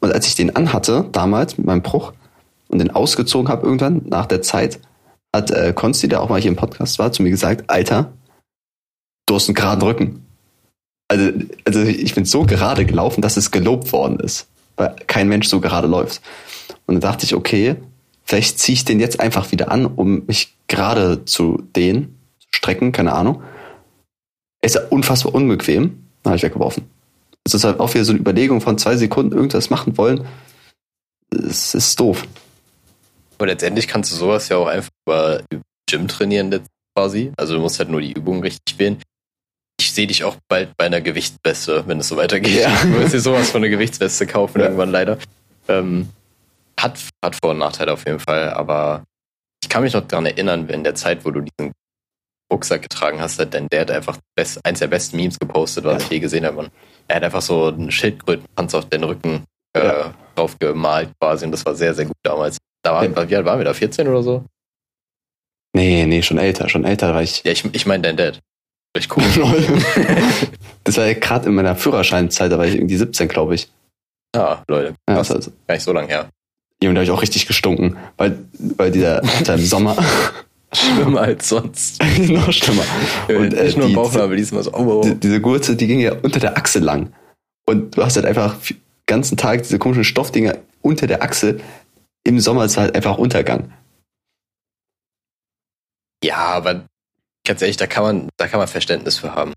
Und als ich den anhatte, damals mit meinem Bruch, und den ausgezogen habe irgendwann, nach der Zeit, hat äh, Konsti, der auch mal hier im Podcast war, zu mir gesagt, Alter, du hast einen geraden Rücken. Also, also ich bin so gerade gelaufen, dass es gelobt worden ist, weil kein Mensch so gerade läuft. Und dann dachte ich, okay, vielleicht ziehe ich den jetzt einfach wieder an, um mich gerade zu dehnen, zu strecken, keine Ahnung. Ist ja unfassbar unbequem. Dann habe ich weggeworfen. Es ist halt auch wieder so eine Überlegung von zwei Sekunden irgendwas machen wollen. Es ist doof. Aber letztendlich kannst du sowas ja auch einfach über Gym trainieren quasi. Also du musst halt nur die Übungen richtig wählen. Ich sehe dich auch bald bei einer Gewichtsweste, wenn es so weitergeht. Ja. Du wirst dir sowas von einer Gewichtsweste kaufen Ja. irgendwann leider. Ähm, hat, hat Vor- und Nachteile auf jeden Fall, aber ich kann mich noch daran erinnern, in der Zeit, wo du diesen Rucksack getragen hast, hat dein Dad einfach best, eins der besten Memes gepostet, was Ja. ich je gesehen habe. Und er hat einfach so einen Schildkrötenpanzer auf den Rücken äh, Ja. drauf gemalt quasi und das war sehr, sehr gut damals. Da waren, wie alt waren wir da? 14 oder so? Nee, nee, schon älter, schon älter war ich. Ja, ich, ich meine dein Dad. Echt cool. das war ja gerade in meiner Führerscheinzeit, da war ich irgendwie 17, glaube ich. ah, Leute. Ja, das also, Gar nicht so lange her. und da habe ich auch richtig gestunken, weil, weil dieser, im Sommer Schlimmer als sonst. noch schlimmer. Und, äh, nicht nur die- Bauchnabel, diesmal so, oh, oh, Die, diese Gurte, die ging ja unter der Achsel lang. Und du hast halt einfach den ganzen Tag diese komischen Stoffdinger unter der Achsel. Im Sommer ist halt einfach Untergang. Ja, aber ganz ehrlich, da kann man, da kann man Verständnis für haben.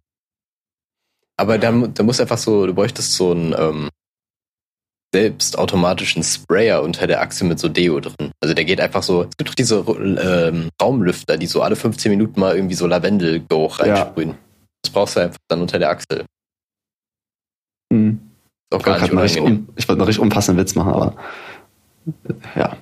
Aber da, da muss einfach so, du bräuchtest so einen ähm, selbst automatischen Sprayer unter der Achse mit so Deo drin. Also der geht einfach so, es gibt doch diese ähm, Raumlüfter, die so alle 15 Minuten mal irgendwie so Lavendelgeruch Ja. reinsprühen. Das brauchst du einfach dann unter der Achsel. Hm. Ist auch Ich gar wollte nicht einen richtig um, ich wollte einen richtig unpassenden Witz machen, aber ja.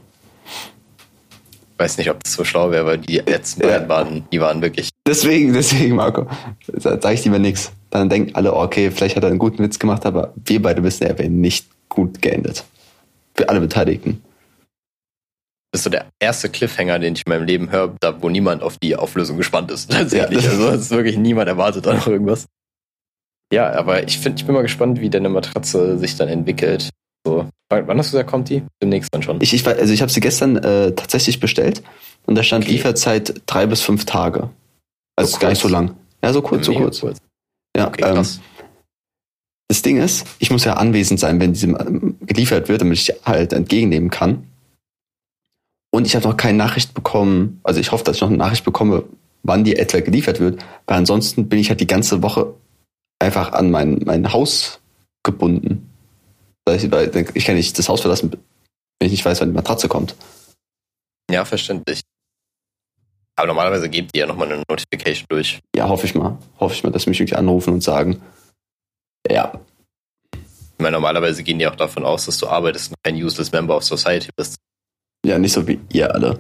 Ich weiß nicht, ob das so schlau wäre, weil die letzten Ja. beiden waren, die waren wirklich. Deswegen, deswegen, Marco, sage ich lieber nichts. Dann denken alle, okay, vielleicht hat er einen guten Witz gemacht, aber wir beide wissen, er wäre nicht gut geendet. Für alle Beteiligten. Das ist so der erste Cliffhanger, den ich in meinem Leben höre, da wo niemand auf die Auflösung gespannt ist. Tatsächlich. Ja. Also ist wirklich niemand erwartet da noch irgendwas. Ja, aber ich finde, ich bin mal gespannt, wie deine Matratze sich dann entwickelt. So, wann hast du gesagt, kommt die? Demnächst dann schon. Ich, ich, also ich habe sie gestern äh, tatsächlich bestellt und da stand Okay. Lieferzeit drei bis fünf Tage. Also So gar nicht kurz. so lang. Ja, so kurz, so Mega kurz. Ja, Okay, ähm, das Ding ist, ich muss ja anwesend sein, wenn diese ähm, geliefert wird, damit ich die halt entgegennehmen kann. Und ich habe noch keine Nachricht bekommen, also ich hoffe, dass ich noch eine Nachricht bekomme, wann die etwa geliefert wird, weil ansonsten bin ich halt die ganze Woche einfach an mein, mein Haus gebunden. Weil ich, weil ich kann nicht das Haus verlassen, wenn ich nicht weiß, wann die Matratze kommt. Ja, verständlich. Aber normalerweise gebt ihr ja nochmal eine Notification durch. Ja, hoffe ich mal. Hoffe ich mal, dass sie mich irgendwie anrufen und sagen, ja, Ich meine, normalerweise gehen die auch davon aus, dass du arbeitest und kein useless Member of Society bist. ja, nicht so wie ihr alle.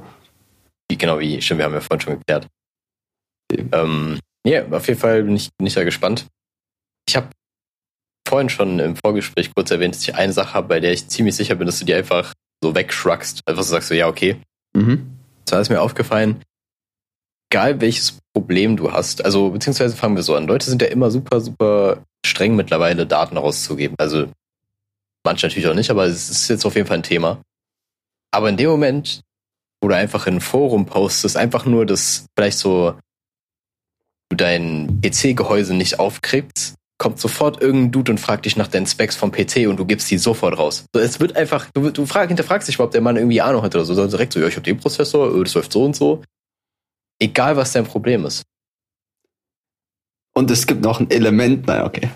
Wie, genau wie, stimmt, wir haben ja vorhin schon geklärt. Eben. Ähm, ja, auf jeden Fall bin ich, bin ich da gespannt. Ich habe vorhin schon im Vorgespräch kurz erwähnt, dass ich eine Sache habe, bei der ich ziemlich sicher bin, dass du die einfach so wegschruggst. Einfach so sagst du, ja, okay. Mhm. Da ist mir aufgefallen, egal welches Problem du hast, also beziehungsweise fangen wir so an. Leute sind ja immer super, super streng mittlerweile, Daten rauszugeben. Also manche natürlich auch nicht, aber es ist jetzt auf jeden Fall ein Thema. Aber in dem Moment, wo du einfach in ein Forum postest, einfach nur das vielleicht so du dein PC-Gehäuse nicht aufkriegst, kommt sofort irgendein Dude und fragt dich nach deinen Specs vom PC und du gibst die sofort raus. So, es wird einfach, du, du frag, hinterfragst dich, ob der Mann irgendwie Ahnung hat oder so, sondern direkt so, ja, ich habe den Prozessor, äh, das läuft so und so. Egal, was dein Problem ist. Und es gibt noch ein Element, naja, okay.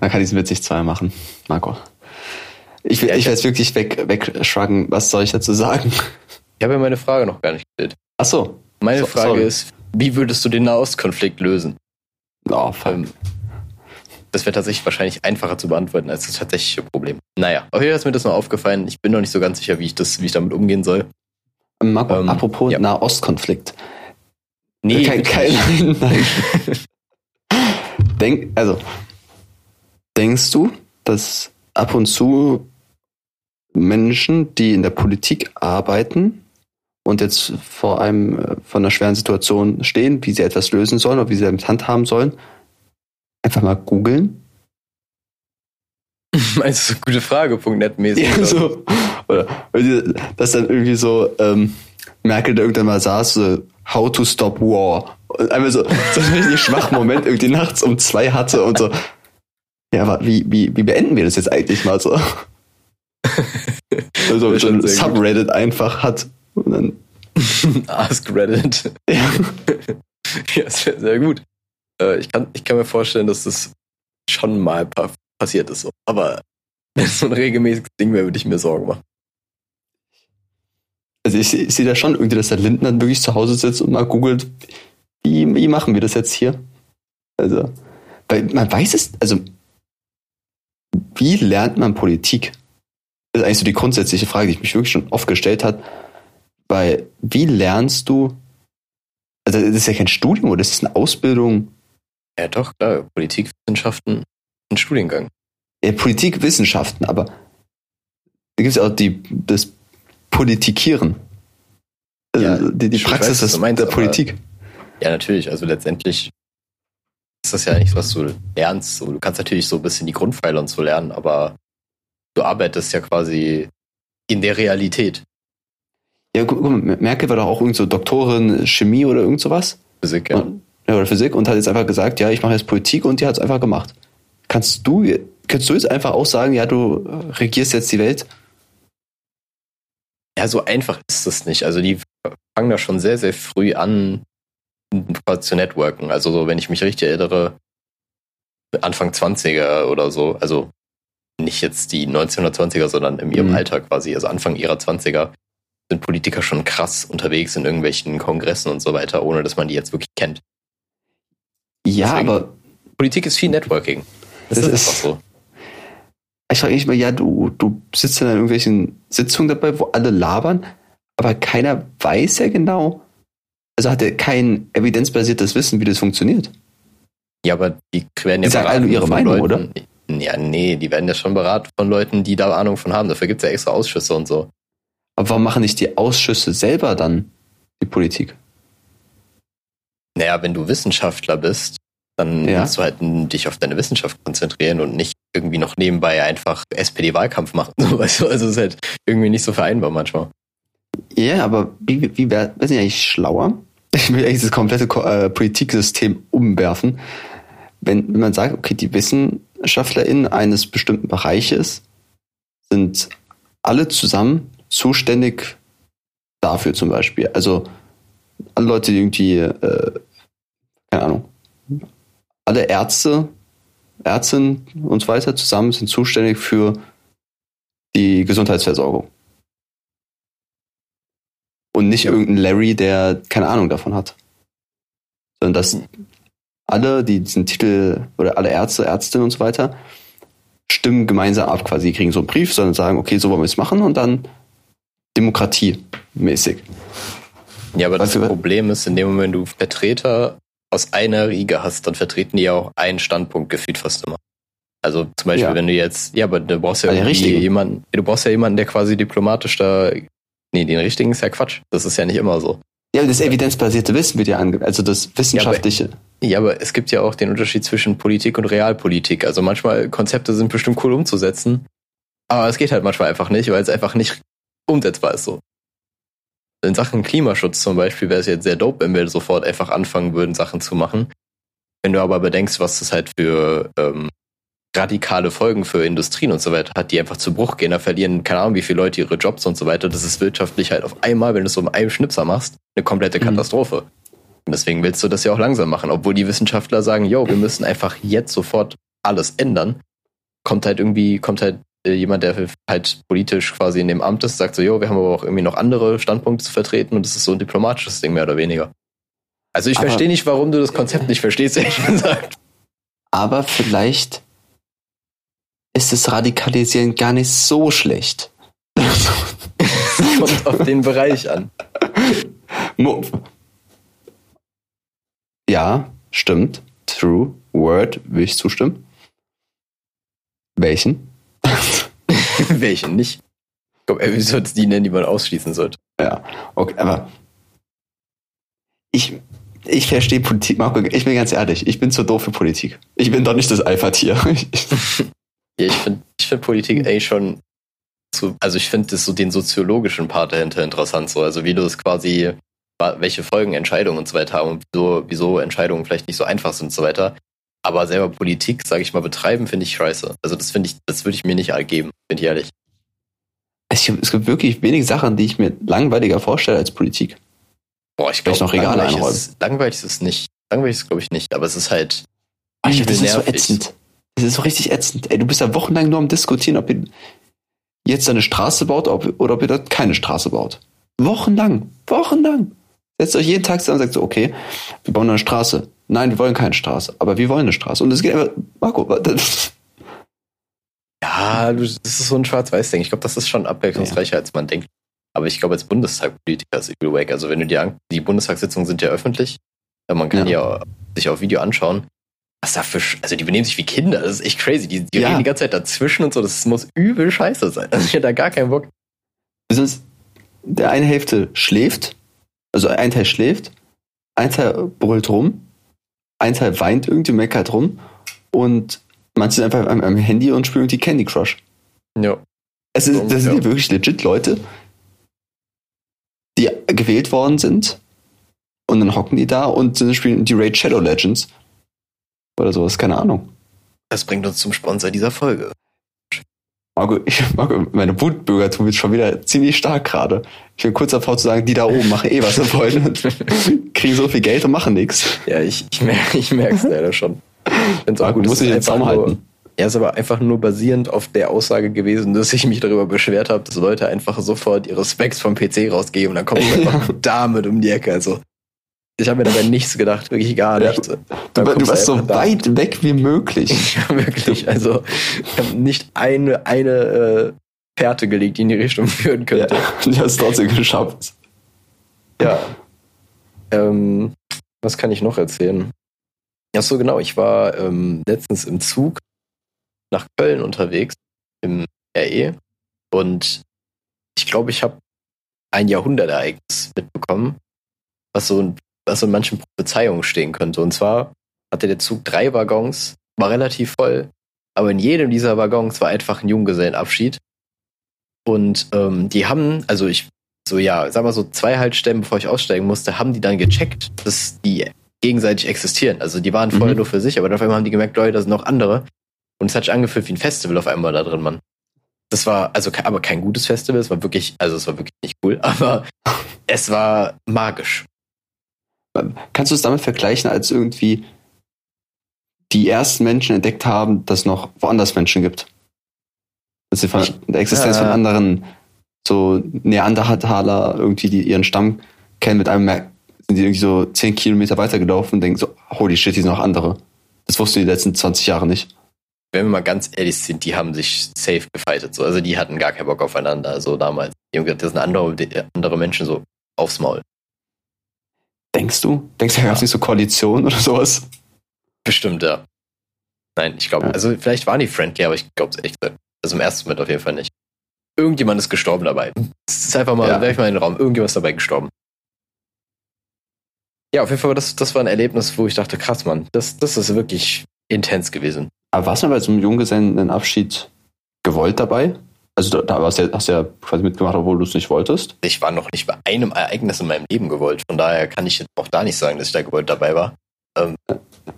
Man kann diesen Witz nicht zweimal machen, Marco. Ich will, Ja, ich ich- will jetzt wirklich weg, wegschruggen. Was soll ich dazu sagen? Ich habe ja meine Frage noch gar nicht gestellt. Ach so. Meine So- Frage sorry. ist, wie würdest du den Nahostkonflikt lösen? Oh, fuck. Ähm, das wäre tatsächlich wahrscheinlich einfacher zu beantworten als das tatsächliche Problem. Naja, auf jeden Fall ist mir das noch aufgefallen. Ich bin noch nicht so ganz sicher, wie ich das, wie ich damit umgehen soll. Marco, ähm, apropos ja. Nahostkonflikt. Nee, kein, kein, nein, nein. Denk, also, denkst du, dass ab und zu Menschen, die in der Politik arbeiten und jetzt vor einem äh, von einer schweren Situation stehen, wie sie etwas lösen sollen oder wie sie damit handhaben sollen, einfach mal googeln? Meinst du, gute Frage, Punkt net mäßig. Ja, so. Oder die- dass dann irgendwie so ähm, Merkel da irgendwann mal saß, so, how to stop war. Und einmal so, so einen richtig schwachen Moment irgendwie nachts um zwei hatte und so, ja, aber wie, wie, wie beenden wir das jetzt eigentlich mal so? Also Wäre so ein sehr gut. Subreddit einfach hat. Und dann, Ask Reddit. ja. Ja, das wäre sehr gut. Äh, ich, kann, ich kann mir vorstellen, dass das schon mal pa passiert ist. so. Aber wenn es so ein regelmäßiges Ding wäre, würde ich mir Sorgen machen. Also ich, ich sehe da schon irgendwie, dass der Lindner wirklich zu Hause sitzt und mal googelt, wie, wie machen wir das jetzt hier? Also, weil man weiß es, also wie lernt man Politik? Das ist eigentlich so die grundsätzliche Frage, die ich mich wirklich schon oft gestellt habe. Weil wie lernst du, also das ist ja kein Studium oder das ist eine Ausbildung, Ja, doch, klar. Politikwissenschaften, ein Studiengang. ja, Politikwissenschaften, aber da gibt es ja auch die, das Politikieren. Also Ja, die, die ich Praxis weiß, was des, du meinst, der aber- Politik. Ja, natürlich. Also letztendlich ist das ja nichts, was du lernst. So, du kannst natürlich so ein bisschen die Grundpfeiler und so lernen, aber du arbeitest ja quasi in der Realität. Ja, guck, guck mal, Merkel war doch auch irgend so Doktorin Chemie oder irgend sowas. Physik, ja. Und, ja, oder Physik und hat jetzt einfach gesagt, ja, ich mache jetzt Politik und die hat es einfach gemacht. Kannst du, kannst du jetzt einfach auch sagen, ja, du äh, regierst jetzt die Welt? Ja, so einfach ist das nicht. Also die fangen da schon sehr, sehr früh an, zu networken. Also so, wenn ich mich richtig erinnere, Anfang 20er oder so, also nicht jetzt die 1920er, sondern in ihrem Mhm. Alter quasi, also Anfang ihrer 20er, sind Politiker schon krass unterwegs in irgendwelchen Kongressen und so weiter, ohne dass man die jetzt wirklich kennt. Ja, Deswegen- aber Politik ist viel Networking. Das, Das ist ist- einfach so. ich frage mich mal, ja, du, du sitzt dann in irgendwelchen Sitzungen dabei, wo alle labern, aber keiner weiß ja genau, also hat er kein evidenzbasiertes Wissen, wie das funktioniert. Ja, aber die werden ja Die sagen alle nur ihre Meinung, Leuten, Ja, nee, die werden ja schon beraten von Leuten, die da Ahnung von haben. Dafür gibt's ja extra Ausschüsse und so. Aber warum machen nicht die Ausschüsse selber dann die Politik? Naja, wenn du Wissenschaftler bist, dann Ja. musst du halt dich auf deine Wissenschaft konzentrieren und nicht irgendwie noch nebenbei einfach SPD-Wahlkampf machen. So, weißt du, also es ist halt irgendwie nicht so vereinbar manchmal. Ja, aber wie, wie wäre wär eigentlich schlauer? Ich will eigentlich das komplette Ko- äh, Politiksystem umwerfen. Wenn, wenn man sagt, okay, die WissenschaftlerInnen eines bestimmten Bereiches sind alle zusammen zuständig dafür zum Beispiel. Also alle Leute, die irgendwie, äh, keine Ahnung, alle Ärzte, Ärztinnen und so weiter zusammen sind zuständig für die Gesundheitsversorgung. Und nicht Ja. irgendein Larry, der keine Ahnung davon hat. Sondern dass alle, die diesen Titel oder alle Ärzte, Ärztinnen und so weiter, stimmen gemeinsam ab quasi, die kriegen so einen Brief, sondern sagen, okay, so wollen wir es machen und dann demokratiemäßig. Ja, aber das Problem ist, in dem Moment, wenn du Vertreter aus einer Riege hast, dann vertreten die ja auch einen Standpunkt gefühlt fast immer. Also zum Beispiel, Ja. wenn du jetzt, ja, aber du brauchst ja Ah, irgendwie jemanden, du brauchst ja jemanden, der quasi diplomatisch da, nee, den richtigen ist ja Quatsch. Das ist ja nicht immer so. Ja, das evidenzbasierte Wissen wird ja ange, also das wissenschaftliche. Ja, aber es gibt ja auch den Unterschied zwischen Politik und Realpolitik. Also manchmal Konzepte sind bestimmt cool umzusetzen, aber es geht halt manchmal einfach nicht, weil es einfach nicht umsetzbar ist so. In Sachen Klimaschutz zum Beispiel wäre es jetzt sehr dope, wenn wir sofort einfach anfangen würden, Sachen zu machen. Wenn du aber bedenkst, was das halt für ähm, radikale Folgen für Industrien und so weiter hat, die einfach zu Bruch gehen, da verlieren keine Ahnung, wie viele Leute ihre Jobs und so weiter. Das ist wirtschaftlich halt auf einmal, wenn du es so mit einem Schnipser machst, eine komplette Mhm. Katastrophe. Und deswegen willst du das ja auch langsam machen, obwohl die Wissenschaftler sagen, yo, wir müssen einfach jetzt sofort alles ändern. Kommt halt irgendwie, kommt halt jemand, der halt politisch quasi in dem Amt ist, sagt so, jo, wir haben aber auch irgendwie noch andere Standpunkte zu vertreten und das ist so ein diplomatisches Ding mehr oder weniger. Also ich Aber- verstehe nicht, warum du das Konzept nicht verstehst, ehrlich gesagt. Aber vielleicht ist das Radikalisieren gar nicht so schlecht. Kommt auf den Bereich an. Ja, stimmt. True. Word, will ich zustimmen. Welchen? Welchen nicht? Ich glaube, er sollte es die nennen, die man ausschließen sollte. Ja, okay, aber ich, ich verstehe Politik, Marco, ich bin ganz ehrlich, ich bin zu doof für Politik. Ich bin doch nicht das Alpha-Tier. Ich- Ja, ich finde ich find Politik eigentlich schon zu, also ich finde das so den soziologischen Part dahinter interessant, so, also wie du es quasi, welche Folgen Entscheidungen und so weiter haben und wieso, wieso Entscheidungen vielleicht nicht so einfach sind und so weiter. Aber selber Politik, sage ich mal, betreiben, finde ich scheiße. Also das finde ich, das würde ich mir nicht geben, bin ich ehrlich. Es gibt, es gibt wirklich wenige Sachen, die ich mir langweiliger vorstelle als Politik. Boah, ich glaube, langweilig, ist, langweilig ist es nicht. Langweilig ist es, glaube ich, nicht, aber es ist halt, Alter, das Übel ist so ätzend. Das ist so richtig ätzend. Ey, du bist ja wochenlang nur am Diskutieren, ob ihr jetzt eine Straße baut ob, oder ob ihr dort keine Straße baut. Wochenlang. Wochenlang. Setzt euch jeden Tag zusammen und sagt so, okay, wir bauen eine Straße. Nein, wir wollen keine Straße, aber wir wollen eine Straße. Und es geht einfach, Marco, das, ja, das ist so ein Schwarz-Weiß-Ding. Ich glaube, das ist schon abwechslungsreicher, als man denkt. Aber ich glaube, als Bundestagpolitiker ist übel wack. Also wenn du dir an, die Bundestagssitzungen sind ja öffentlich. Ja, Man kann Ja. ja. sich auf Video anschauen. Was da für, also die benehmen sich wie Kinder. Das ist echt crazy. Die, die Ja. reden die ganze Zeit dazwischen und so. Das muss übel scheiße sein. Also ich hätte da gar keinen Bock. sonst, der eine Hälfte schläft, also ein Teil schläft, ein Teil brüllt rum, ein Teil weint irgendwie, meckert rum und manche sind einfach am, am Handy und spielen die Candy Crush. Ja. Es ist, das sind ja. wirklich legit Leute, die gewählt worden sind und dann hocken die da und spielen die Raid Shadow Legends oder sowas, keine Ahnung. Das bringt uns zum Sponsor dieser Folge. Marco, ich, Marco meine Wutbürgertum wird schon wieder ziemlich stark gerade. Ich bin kurz davor zu sagen, die da oben machen eh, was sie wollen und kriegen so viel Geld und machen nichts. Ja, ich, ich, mer ich merke es leider schon. Find's auch Marco, gut, muss ich den Zaum halten. Er ist aber einfach nur basierend auf der Aussage gewesen, dass ich mich darüber beschwert habe, dass Leute einfach sofort ihre Specs vom PC rausgeben und dann kommt einfach damit um die Ecke. Also ich habe mir dabei nichts gedacht, wirklich gar Ja. nichts. Du, Dann du kommst warst so da. weit weg wie möglich. Ja, wirklich. Also ich habe nicht eine, eine äh, Fährte gelegt, die in die Richtung führen Ja, könnte. du hast es trotzdem geschafft. Ja. Ähm, was kann ich noch erzählen? Ach so, genau. Ich war ähm, letztens im Zug nach Köln unterwegs, im RE. Und ich glaube, ich habe ein Jahrhundertereignis mitbekommen, was so, in- was so in manchen Prophezeiungen stehen könnte. Und zwar hatte der Zug drei Waggons, war relativ voll, aber in jedem dieser Waggons war einfach ein Junggesellenabschied. Und ähm, die haben, also ich so, ja, sag mal so zwei Haltestellen, bevor ich aussteigen musste, haben die dann gecheckt, dass die gegenseitig existieren. Also die waren vorher Mhm. nur für sich, aber auf einmal haben die gemerkt, Leute, da sind noch andere. Und es hat sich angefühlt wie ein Festival auf einmal da drin, Mann. Das war, also aber kein gutes Festival, es war wirklich, also es war wirklich nicht cool, aber es war magisch. Kannst du es damit vergleichen, als irgendwie die ersten Menschen entdeckt haben, dass es noch woanders Menschen gibt? Dass sie von Ich- der Existenz von anderen, so Neandertaler, irgendwie, die ihren Stamm kennen, mit einem Mer- sind die irgendwie so 10 Kilometer weitergelaufen und denken so, holy shit, hier sind noch andere. Das wussten die letzten 20 Jahre nicht. Wenn wir mal ganz ehrlich sind, die haben sich safe gefightet. So. Also die hatten gar keinen Bock aufeinander, so damals. Die haben gesagt, das sind andere, andere Menschen so aufs Maul. Denkst du? Denkst du, da Ja. gab es nicht so Koalition oder sowas? Bestimmt, ja. Nein, ich glaube, Ja. also vielleicht waren die friendly, aber ich glaube es echt. nicht. Also im ersten Moment auf jeden Fall nicht. Irgendjemand ist gestorben dabei. Es ist einfach mal, Ja. werf ich mal in den Raum, irgendjemand ist dabei gestorben. Ja, auf jeden Fall, das, das war ein Erlebnis, wo ich dachte, krass, Mann, das, das ist wirklich intens gewesen. Aber warst du bei so einem Junggesellenabschied gewollt dabei? Also da, da warst du ja, hast du ja quasi mitgemacht, obwohl du es nicht wolltest. Ich war noch nicht bei einem Ereignis in meinem Leben gewollt. Von daher kann ich jetzt auch da nicht sagen, dass ich da gewollt dabei war. Ähm,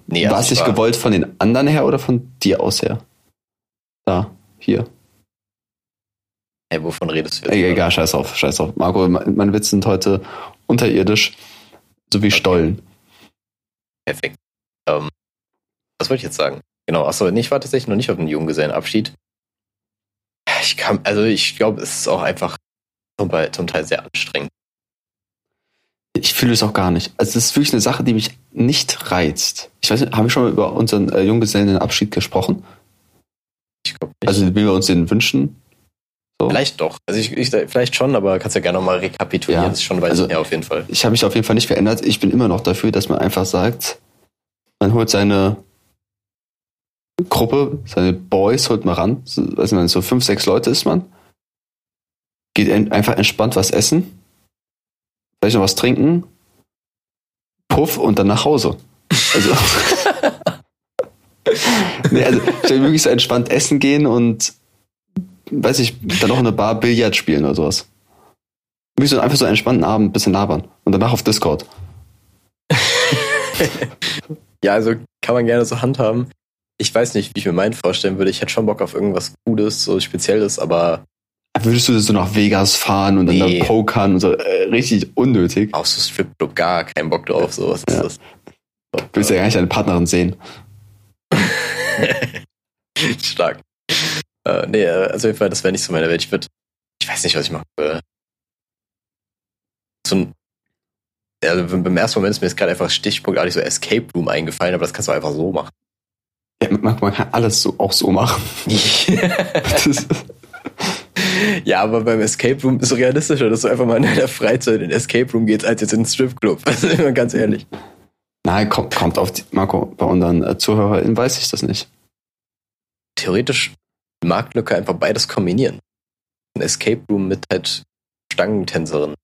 nee, war also es ich nicht gewollt von den anderen her oder von dir aus her? Da, hier. Hey, wovon redest du jetzt? Ey, egal, scheiß auf, scheiß auf. Marco, me- meine Witze sind heute unterirdisch, so wie Stollen. Perfekt. Ähm, was wollte ich jetzt sagen? Genau, achso, nee, ich war tatsächlich noch nicht auf einem Junggesellenabschied. Kann, also ich glaube, es ist auch einfach zum, zum Teil sehr anstrengend. Ich fühle es auch gar nicht. Also es ist wirklich eine Sache, die mich nicht reizt. Ich weiß nicht, haben wir schon mal über unseren äh, Junggesellenabschied gesprochen? Ich glaube nicht. Also wie wir uns den wünschen? So. Vielleicht doch. Also ich, ich vielleicht schon, aber kannst ja gerne nochmal rekapitulieren. Ja, das ist schon weit also- auf jeden Fall. Ich habe mich auf jeden Fall nicht verändert. Ich bin immer noch dafür, dass man einfach sagt, man holt seine Gruppe, seine Boys holt man ran. So, weiß nicht, so fünf, sechs Leute ist man. Geht en einfach entspannt was essen. Vielleicht noch was trinken. Puff und dann nach Hause. Also. nee, also ich wirklich so entspannt essen gehen und weiß ich, dann noch in eine Bar Billard spielen oder sowas. Wirklich so einfach so einen entspannten Abend, bisschen labern. Und danach auf Discord. Ja, also kann man gerne so handhaben. Ich weiß nicht, wie ich mir meinen vorstellen würde. Ich hätte schon Bock auf irgendwas Cooles, so Spezielles, aber Würdest du so nach Vegas fahren und dann Nee. da pokern und so? Äh, richtig unnötig. auf so Stripclub gar keinen Bock drauf. So, was Ja. ist Du willst ja gar nicht deine Partnerin sehen. das? Stark. Äh, nee, äh, also auf jeden Fall, das wäre nicht so meine Welt. Ich würde, ich weiß nicht, was ich machen würde. So ein, also beim ersten Moment ist mir jetzt gerade einfach stichpunktartig so Escape Room eingefallen, aber das kannst du einfach so machen. Ja, man, man kann alles so, auch so machen. Ja, aber beim Escape Room ist es realistischer, dass du einfach mal in deiner Freizeit in den Escape Room gehst, als jetzt in den Stripclub. Also immer ganz ehrlich. nein, kommt, kommt auf die, Marco, bei unseren äh, ZuhörerInnen weiß ich das nicht. Theoretisch die Marktlücke einfach beides kombinieren. Ein Escape Room mit halt Stangentänzerin.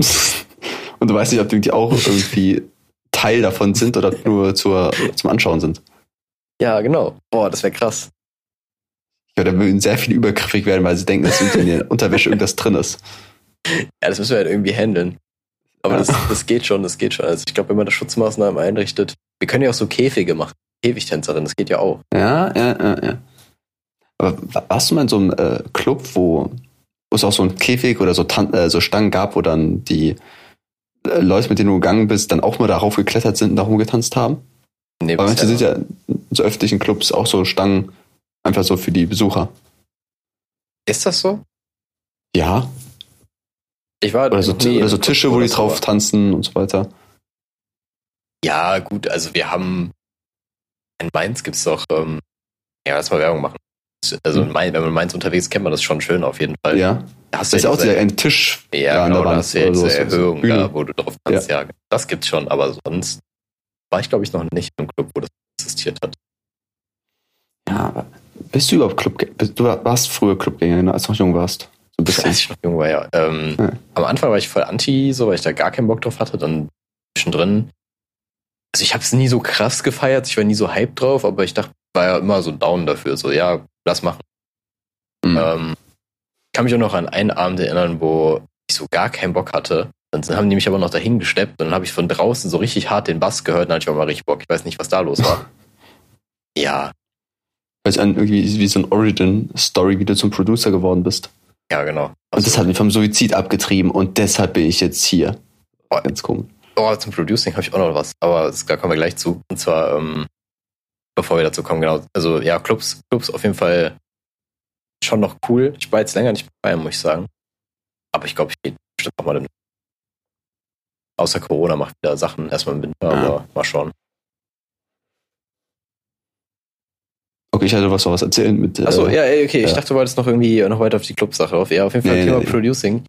Und du weißt nicht, ob die auch irgendwie Teil davon sind oder nur zur, zum Anschauen sind. Ja, genau. Boah, das wäre krass. Ja, da würden sehr viele übergriffig werden, weil sie denken, dass in der Unterwäsche irgendwas drin ist. Ja, das müssen wir halt irgendwie handeln. Aber Ja. das, das geht schon, das geht schon. Also ich glaube, wenn man da Schutzmaßnahmen einrichtet, wir können ja auch so Käfige machen. Käfigtänzerin, das geht ja auch. Ja, ja, ja, ja. Aber wa- warst du mal in so einem äh, Club, wo, es auch so ein Käfig oder so, Tan äh, so Stangen gab, wo dann die äh, Leute, mit denen du gegangen bist, dann auch mal darauf geklettert sind und da rumgetanzt haben? Nee, Aber manche bisher sind ja in so öffentlichen Clubs auch so Stangen einfach so für die Besucher. Ist das so? Ja. Ich war Oder so, oder so Tische, Club wo die drauf aber- tanzen und so weiter. Ja, gut, also wir haben in Mainz gibt's doch, ähm, ja, lass mal Werbung machen. Also in Mainz, wenn man in Mainz unterwegs ist, kennt man das schon schön auf jeden Fall. Hm. Ja. Da hast Das ist du ja auch ein Tisch Ja, genau, da hast du ja diese so, so Erhöhung da, wo du drauf kannst. Ja. das gibt's schon, aber sonst war ich, glaube ich, noch nicht im Club, wo das existiert hat. Ja, aber bist du überhaupt Clubgänger? Du warst früher Clubgänger, ne, als du noch jung warst. So bisschen. Als ich noch jung war, ja. Ähm, Ja. Am Anfang war ich voll anti, so weil ich da gar keinen Bock drauf hatte. Dann zwischendrin. Also ich habe es nie so krass gefeiert, ich war nie so hyped drauf, aber ich dachte, war ja immer so down dafür. So, ja, lass machen. Mhm. Ähm, ich kann mich auch noch an einen Abend erinnern, wo ich so gar keinen Bock hatte. Dann haben die mich aber noch dahin gesteppt und dann habe ich von draußen so richtig hart den Bass gehört und dann hatte ich auch mal richtig Bock. Ich weiß nicht, was da los war. ja, Weil an irgendwie wie so ein Origin-Story, wie du zum Producer geworden bist. ja, genau. Und das hat mich vom Suizid abgetrieben und deshalb bin ich jetzt hier. Boah. Ganz komisch. Oh, zum Producing habe ich auch noch was, aber das, da kommen wir gleich zu. Und zwar, ähm, bevor wir dazu kommen, genau. Also ja, Clubs, Clubs auf jeden Fall schon noch cool. Ich war jetzt länger nicht bei muss ich sagen. Aber ich glaube, ich gehe bestimmt noch mal demnächst. Außer Corona macht wieder Sachen erstmal im Winter, Ja. aber mal schauen. Okay, ich hatte was noch was erzählen mit. äh, Achso, ja, ey, okay. Ich ja. dachte, du wolltest noch irgendwie noch weiter auf die Clubsache auf. Ja, auf jeden Fall Nee, Thema nee, nee. Producing.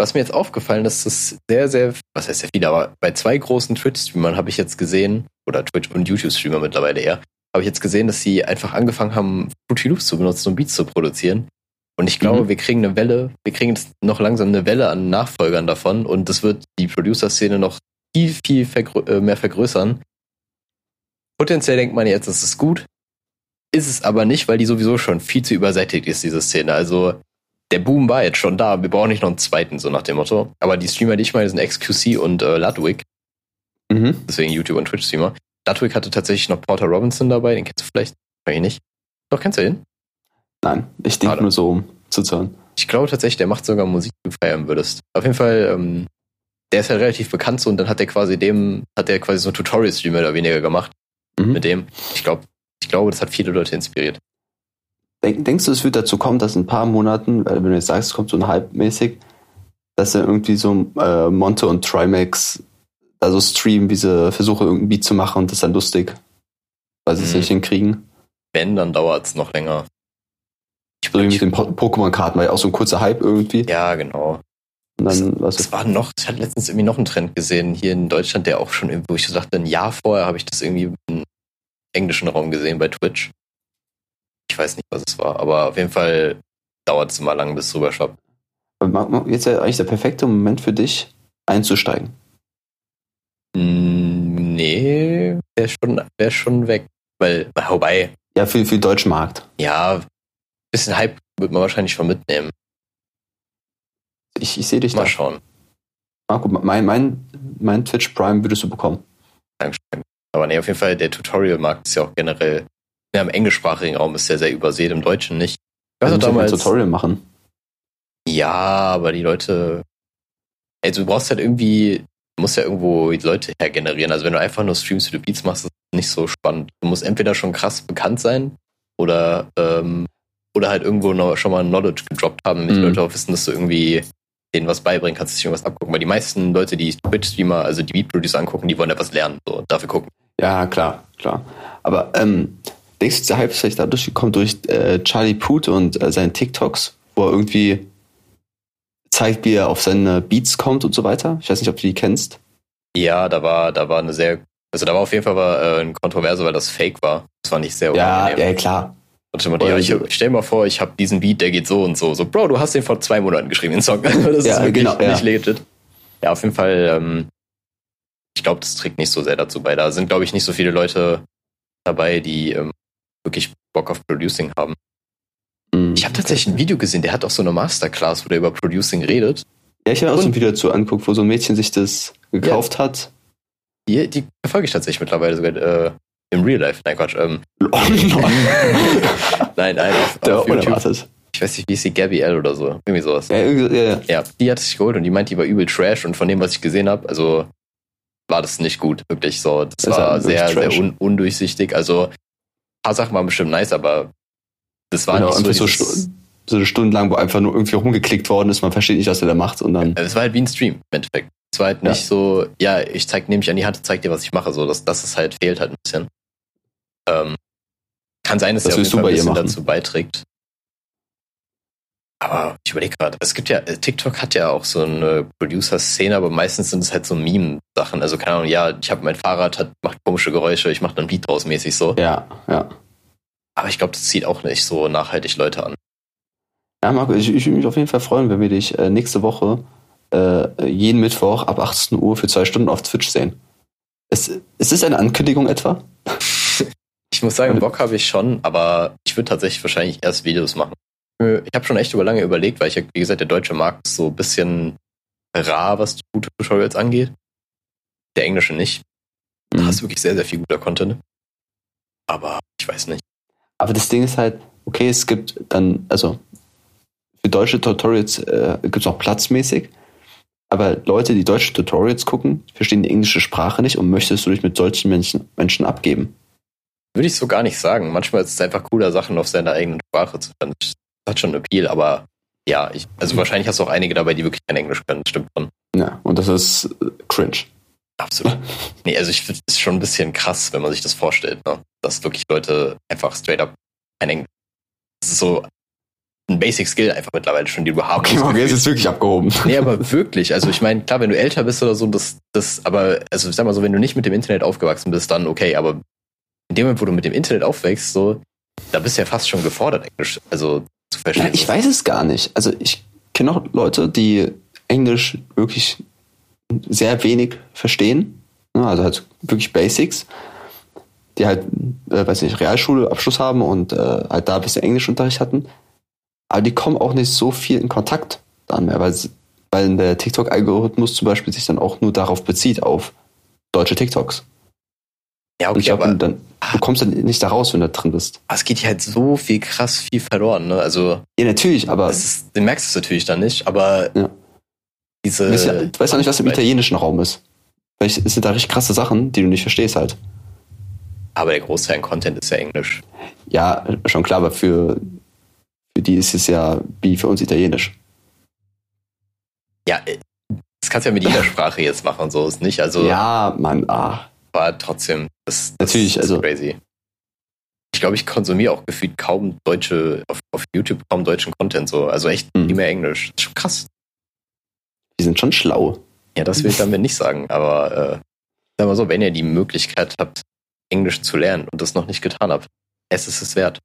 Was mir jetzt aufgefallen ist, dass sehr, sehr, was heißt sehr viele, aber bei zwei großen Twitch-Streamern habe ich jetzt gesehen, oder Twitch- und YouTube-Streamer mittlerweile eher, habe ich jetzt gesehen, dass sie einfach angefangen haben, Fruity Loops zu benutzen, um Beats zu produzieren. Und ich glaube, Mhm. wir kriegen eine Welle, wir kriegen jetzt noch langsam eine Welle an Nachfolgern davon und das wird die Producer-Szene noch viel, viel vergrö äh, mehr vergrößern. Potenziell denkt man jetzt, das ist gut, ist es aber nicht, weil die sowieso schon viel zu übersättigt ist, diese Szene. Also der Boom war jetzt schon da, wir brauchen nicht noch einen zweiten, so nach dem Motto. Aber die Streamer, die ich meine, sind XQC und äh, Ludwig, Mhm. deswegen YouTube und Twitch-Streamer. Ludwig hatte tatsächlich noch Porter Robinson dabei, den kennst du vielleicht, ich nicht. Doch, kennst du den? Nein, ich denke nur so, um zu zahlen. Ich glaube tatsächlich, der macht sogar Musik, die du feiern würdest. Auf jeden Fall, ähm, der ist ja relativ bekannt so und dann hat er quasi dem, hat er quasi so ein Tutorial-Stream mehr oder weniger gemacht Mhm. mit dem. Ich glaube, ich glaube, das hat viele Leute inspiriert. Denk, denkst du, es wird dazu kommen, dass in ein paar Monaten, wenn du jetzt sagst, es kommt so ein Hype mäßig, dass er irgendwie so äh, Monte und Trimax da so streamen, wie sie versuchen, irgendein Beat zu machen und das ist dann lustig, weil sie es Mhm. nicht hinkriegen. Wenn, dann dauert es noch länger. So wie mit den Po- Pokémon-Karten, war ja auch so ein kurzer Hype irgendwie. Ja, genau. Und dann, was Es war noch, ich hatte letztens irgendwie noch einen Trend gesehen hier in Deutschland, der auch schon irgendwo, ich dachte, ein Jahr vorher habe ich das irgendwie im englischen Raum gesehen bei Twitch. Ich weiß nicht, was es war, aber auf jeden Fall dauert es immer lang, bis es rüberschwappt. Jetzt ja eigentlich der perfekte Moment für dich, einzusteigen. Mm, Nee, wäre schon, wär schon weg. Weil, wobei, Ja, für, für den deutschen Markt. ja, bisschen Hype wird man wahrscheinlich schon mitnehmen. Ich, ich sehe dich Mal da. schauen. Marco, mein, mein, mein Twitch Prime würdest du bekommen. Dankeschön. Aber nee, auf jeden Fall, der Tutorial-Markt ist ja auch generell, ja, im englischsprachigen Raum ist der sehr übersät, im Deutschen nicht. Ich weiß Also damals, ein Tutorial machen. ja, aber die Leute, also du brauchst halt irgendwie, du musst ja irgendwo die Leute hergenerieren. Also wenn du einfach nur Streams für die Beats machst, ist das nicht so spannend. Du musst entweder schon krass bekannt sein oder, ähm, oder halt irgendwo noch, schon mal Knowledge gedroppt haben, damit Mhm. Leute auch wissen, dass du irgendwie denen was beibringen kannst, sich irgendwas abgucken. Weil die meisten Leute, die Twitch-Streamer, also die Beat-Producer angucken, die wollen ja was lernen, so, und dafür gucken. Ja, klar, klar. Aber ähm, denkst du, der Hype ist vielleicht dadurch gekommen durch äh, Charlie Puth und äh, seine TikToks, wo er irgendwie zeigt, wie er auf seine Beats kommt und so weiter? Ich weiß nicht, ob du die kennst. Ja, da war, da war eine sehr, also da war auf jeden Fall war, äh, eine Kontroverse, weil das Fake war. Das war nicht sehr Ja, unangenehm. ja, klar. Immer, ja, ich, ich stell mal vor, ich habe diesen Beat, der geht so und so. So, Bro, du hast den vor zwei Monaten geschrieben, den Song. das Ja, ist wirklich genau, ja. nicht legit. Ja, auf jeden Fall, ähm, ich glaube, das trägt nicht so sehr dazu bei. Da sind, glaube ich, nicht so viele Leute dabei, die ähm, wirklich Bock auf Producing haben. Mhm. Ich habe tatsächlich ein Video gesehen, der hat auch so eine Masterclass, wo der über Producing redet. Ja, ich habe auch so ein Video dazu angeguckt, wo so ein Mädchen sich das gekauft hat. Die, die verfolge ich tatsächlich mittlerweile sogar äh, im Real Life. Nein, Quatsch. Ähm, Oh nein. Nein, nein, auf, Der auf war YouTube. unerwartet. Ich weiß nicht, wie ist die Gabby L oder so. Irgendwie sowas. Ja, irgendwie, ja, ja. Die hat sich geholt und die meint, die war übel Trash und von dem, was ich gesehen habe, also war das nicht gut, wirklich so. Das, Das ist war sehr, sehr un undurchsichtig. Also, ein paar Sachen waren bestimmt nice, aber das war Genau, nicht so, einfach so, dieses, Stu- so eine Stunde lang, wo einfach nur irgendwie rumgeklickt worden ist, man versteht nicht, was er da macht und dann. es war halt wie ein Stream im Endeffekt. Es war halt Ja. nicht so, ja, ich zeig, nehme mich an die Hand, zeig dir, was ich mache. So, das, das ist halt, fehlt halt ein bisschen. Ähm, kann sein, dass Was er auf jeden Fall ein bisschen machen? dazu beiträgt. Aber ich überlege gerade, es gibt ja, äh, TikTok hat ja auch so eine Producer-Szene, aber meistens sind es halt so Meme-Sachen. Also keine Ahnung, ja, ich habe mein Fahrrad, hat, macht komische Geräusche, ich mache dann Beat draus mäßig so. Ja, ja. Aber ich glaube, das zieht auch nicht so nachhaltig Leute an. Ja, Marco, ich, ich würde mich auf jeden Fall freuen, wenn wir dich äh, nächste Woche äh, jeden Mittwoch ab 18 Uhr für zwei Stunden auf Twitch sehen. Ist, ist es eine Ankündigung etwa? Ich muss sagen, Bock habe ich schon, aber ich würde tatsächlich wahrscheinlich erst Videos machen. Äh, Ich habe schon echt über lange überlegt, weil ich ja, wie gesagt, der deutsche Markt ist so ein bisschen rar, was gute Tutorials angeht. Der englische nicht. Da Mhm. hast du wirklich sehr, sehr viel guter Content. Aber ich weiß nicht. Aber das Ding ist halt, okay, es gibt dann, also für deutsche Tutorials äh, gibt es auch platzmäßig, aber Leute, die deutsche Tutorials gucken, verstehen die englische Sprache nicht und möchtest du dich mit solchen Menschen, Menschen abgeben. Würde ich so gar nicht sagen. Manchmal ist es einfach cooler, Sachen auf seiner eigenen Sprache zu können. Das hat schon Appeal, aber ja, ich, also wahrscheinlich hast du auch einige dabei, die wirklich kein Englisch können. Das stimmt schon. Ja, und das ist äh, cringe. Absolut. Nee, also ich finde es schon ein bisschen krass, wenn man sich das vorstellt, ne? dass wirklich Leute einfach straight up kein Englisch. Das ist so ein Basic Skill einfach mittlerweile schon, die du haben Okay, okay, jetzt ist wirklich abgehoben. Nee, aber wirklich. Also ich meine, klar, wenn du älter bist oder so, das, das, aber, also ich sag mal so, wenn du nicht mit dem Internet aufgewachsen bist, dann okay, aber in dem Moment, wo du mit dem Internet aufwächst, so, da bist du ja fast schon gefordert, Englisch, also zu verstehen. Ja, ich weiß es gar nicht. Also ich kenne auch Leute, die Englisch wirklich sehr wenig verstehen. Ne, Also halt wirklich Basics. Die halt, äh, weiß nicht, Realschulabschluss haben und äh, halt da ein bisschen Englischunterricht hatten. Aber die kommen auch nicht so viel in Kontakt dann mehr, weil, weil der TikTok-Algorithmus zum Beispiel sich dann auch nur darauf bezieht, auf deutsche TikToks. Ja, okay, ich glaube, aber dann, du kommst dann nicht da raus, wenn du da drin bist. es geht hier halt so viel krass viel verloren, ne? Also, Ja, natürlich, aber ist, du merkst es natürlich dann nicht, aber Ja. diese. Du weißt, ja, du weißt ja nicht, was im italienischen Raum ist. Vielleicht sind da richtig krasse Sachen, die du nicht verstehst halt. aber der Großteil an Content ist ja Englisch. Ja, schon klar, aber für Für die ist es ja wie für uns Italienisch. Ja, äh, das kannst du ja mit jeder Sprache jetzt machen, so ist nicht. Also ja, Mann, ah. War trotzdem, das, das Natürlich, ist also- crazy. Ich glaube, ich konsumiere auch gefühlt kaum deutsche, auf, auf YouTube kaum deutschen Content so. Also echt Hm. nie mehr Englisch. Das ist schon krass. Die sind schon schlau. Ja, das will ich damit nicht sagen, aber äh, sag mal so, wenn ihr die Möglichkeit habt, Englisch zu lernen und das noch nicht getan habt, es ist es wert.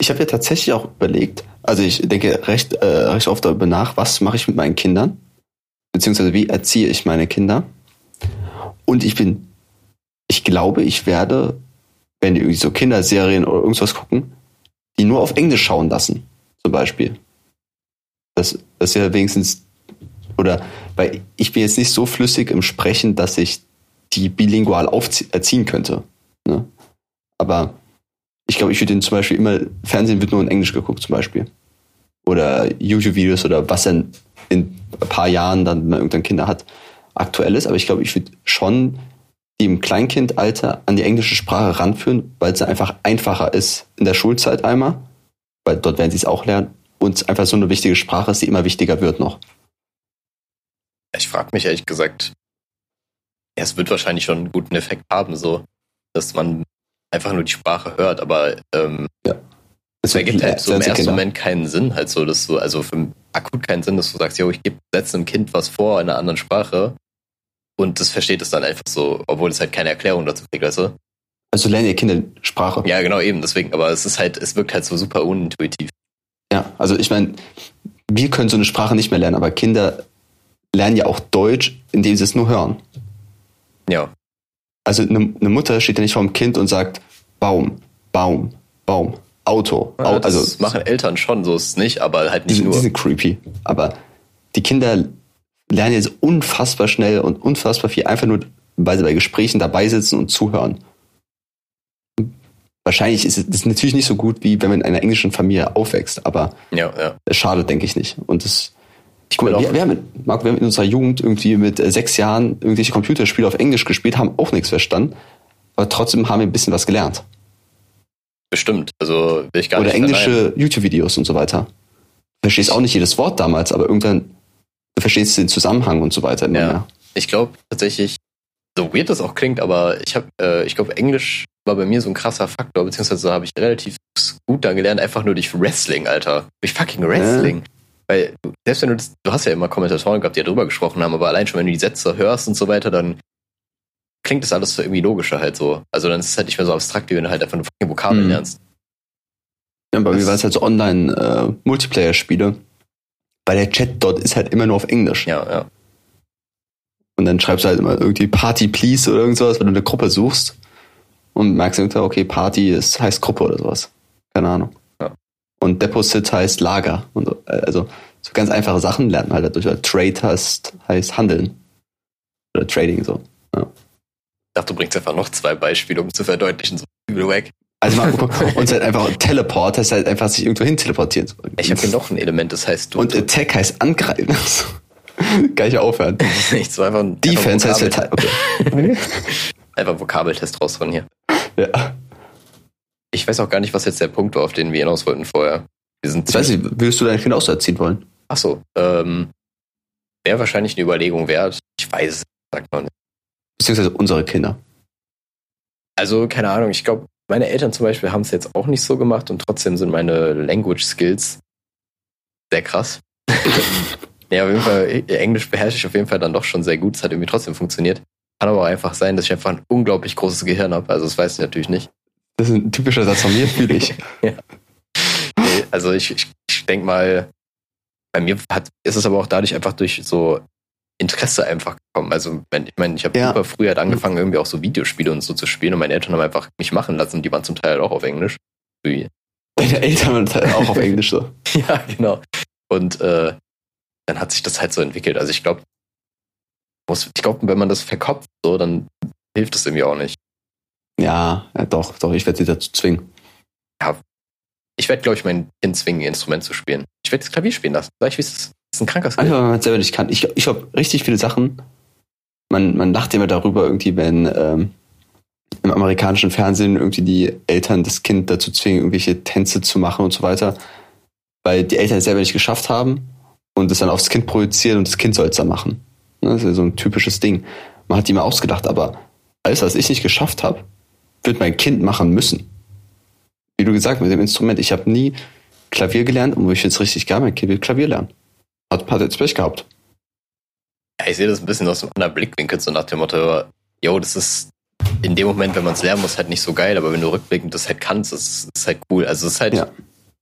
Ich habe ja tatsächlich auch überlegt, also ich denke recht, äh, recht oft darüber nach, was mache ich mit meinen Kindern, beziehungsweise wie erziehe ich meine Kinder. Und ich bin, ich glaube, ich werde, wenn die irgendwie so Kinderserien oder irgendwas gucken, die nur auf Englisch schauen lassen, zum Beispiel. Das, ist ja wenigstens, oder, weil ich bin jetzt nicht so flüssig im Sprechen, dass ich die bilingual aufzie- erziehen könnte. Ne? Aber ich glaube, ich würde den zum Beispiel immer, Fernsehen wird nur in Englisch geguckt zum Beispiel. Oder YouTube-Videos oder was dann in ein paar Jahren dann, wenn man irgendwann Kinder hat, aktuell ist. Aber ich glaube, ich würde schon die im Kleinkindalter an die englische Sprache ranführen, weil es einfach einfacher ist in der Schulzeit einmal, weil dort werden sie es auch lernen und es einfach so eine wichtige Sprache ist, die immer wichtiger wird noch. Ich frage mich ehrlich gesagt, ja, es wird wahrscheinlich schon einen guten Effekt haben, so, dass man einfach nur die Sprache hört, aber ähm, Es es ergibt halt so im ersten Kinder. Moment keinen Sinn, halt so, dass du, also für akut keinen Sinn, dass du sagst, jo, ich gebe setze einem Kind was vor in einer anderen Sprache und das versteht es dann einfach so, obwohl es halt keine Erklärung dazu kriegt, weißt du? Also lernen ihr Kinder Sprache. Ja, genau, eben, deswegen, aber es ist halt, es wirkt halt so super unintuitiv. Ja, also ich meine, wir können so eine Sprache nicht mehr lernen, aber Kinder lernen ja auch Deutsch, indem sie es nur hören. Ja, Also eine, eine Mutter steht ja nicht vor dem Kind und sagt Baum, Baum, Baum, Auto. Au, ja das also machen Eltern schon, so ist es nicht, aber halt die, nicht sind- nur. die sind creepy. Aber die Kinder lernen jetzt unfassbar schnell und unfassbar viel, einfach nur, weil sie bei Gesprächen dabei sitzen und zuhören. Wahrscheinlich ist es natürlich nicht so gut, wie wenn man in einer englischen Familie aufwächst, aber Ja, ja. es schadet, denke ich nicht. Und das, Ich Guck mal, wir, wir, haben, mit- Marco, wir haben in unserer Jugend irgendwie mit äh, sechs Jahren irgendwelche Computerspiele auf Englisch gespielt, haben auch nichts verstanden, aber trotzdem haben wir ein bisschen was gelernt. bestimmt, also will ich gar Oder nicht verneinen. englische YouTube-Videos und so weiter. Verstehst auch nicht jedes Wort damals, aber irgendwann du verstehst den Zusammenhang und so weiter. immer Ja. mehr. Ich glaube tatsächlich, so weird das auch klingt, aber ich habe, äh, ich glaube, Englisch war bei mir so ein krasser Faktor, beziehungsweise habe ich relativ gut da gelernt, einfach nur durch Wrestling, Alter. Durch fucking Wrestling. Weil, du- selbst wenn du das, du hast ja immer Kommentatoren gehabt, die ja drüber gesprochen haben, aber allein schon, wenn du die Sätze hörst und so weiter, dann klingt das alles so irgendwie logischer halt so. Also dann ist es halt nicht mehr so abstrakt, wie wenn du halt einfach nur fucking Vokabeln Mhm. lernst. Ja, bei mir Das- war es halt so Online-Multiplayer-Spiele, weil der Chat dort ist halt immer nur auf Englisch. Ja, ja. Und dann schreibst du halt immer irgendwie Party Please oder irgend sowas, wenn du eine Gruppe suchst und merkst irgendwie, okay, Party ist, heißt Gruppe oder sowas. Keine Ahnung. Ja. Und Deposit heißt Lager. Und so. Also so ganz einfache Sachen lernt man halt dadurch. Weil Trade heißt, heißt Handeln. Oder Trading so. Ich dachte, du bringst einfach noch zwei Beispiele, um zu verdeutlichen, so übel weg. Also mal, und es halt einfach Teleport heißt halt einfach sich irgendwo hin teleportieren. Ich habe hier noch ein Element, das heißt, du Und Attack heißt angreifen. Kann ich aufhören. nicht so einfach ein Defense heißt einfach, Verteidigung. einfach Vokabeltest rausholen hier. Ja. Ich weiß auch gar nicht, was jetzt der Punkt war, auf den wir hinaus wollten vorher. Wir sind Ich weiß nicht, würdest du deine Kinder auch so erziehen wollen? Ach so, ähm, wäre wahrscheinlich eine Überlegung wert. Ich weiß es, sagt man nicht. Beziehungsweise unsere Kinder. Also, keine Ahnung, ich glaube, meine Eltern zum Beispiel haben es jetzt auch nicht so gemacht und trotzdem sind meine Language Skills sehr krass. ja, auf jeden Fall, Englisch beherrsche ich auf jeden Fall dann doch schon sehr gut. Es hat irgendwie trotzdem funktioniert. Kann aber auch einfach sein, dass ich einfach ein unglaublich großes Gehirn habe. Also, das weiß ich natürlich nicht. Das ist ein typischer Satz von mir, fühle ich. Nee, also ich, ich, ich denke mal, bei mir hat, ist es aber auch dadurch einfach durch so Interesse einfach gekommen. Also wenn, ich meine, ich habe Ja. super früh halt angefangen, irgendwie auch so Videospiele und so zu spielen und meine Eltern haben einfach mich machen lassen die waren zum Teil halt auch auf Englisch. Deine Eltern waren halt auch auf Englisch so. Ja, genau. Und äh, dann hat sich das halt so entwickelt. Also ich glaube, ich glaube, wenn man das verkopft, so, dann hilft es irgendwie auch nicht. Ja, ja doch, doch, ich werde sie dazu zwingen. Ich werde, glaube ich, mein Kind zwingen, ihr Instrument zu spielen. Ich werde das Klavier spielen lassen. Sag ich, wie es ist. Das ist ein kranker Skill. Einfach, wenn man es selber nicht kann. Ich, ich glaube, richtig viele Sachen, man, man lacht immer darüber irgendwie, wenn ähm, im amerikanischen Fernsehen irgendwie die Eltern das Kind dazu zwingen, irgendwelche Tänze zu machen und so weiter. weil die Eltern es selber nicht geschafft haben und es dann aufs Kind projizieren und das Kind soll es dann machen. Ne, Das ist ja so ein typisches Ding. Man hat die mal ausgedacht, aber alles, was ich nicht geschafft habe, wird mein Kind machen müssen. Wie du gesagt, mit dem Instrument. Ich habe nie Klavier gelernt und wo ich jetzt richtig geil, mein Kind will Klavier lernen. Hat, hat jetzt Pech gehabt. Ja, ich sehe das ein bisschen aus einem anderen Blickwinkel, so nach dem Motto, yo, das ist in dem Moment, wenn man es lernen muss, halt nicht so geil, aber wenn du rückblickend das halt kannst, das ist halt cool. Also es ist halt Ja.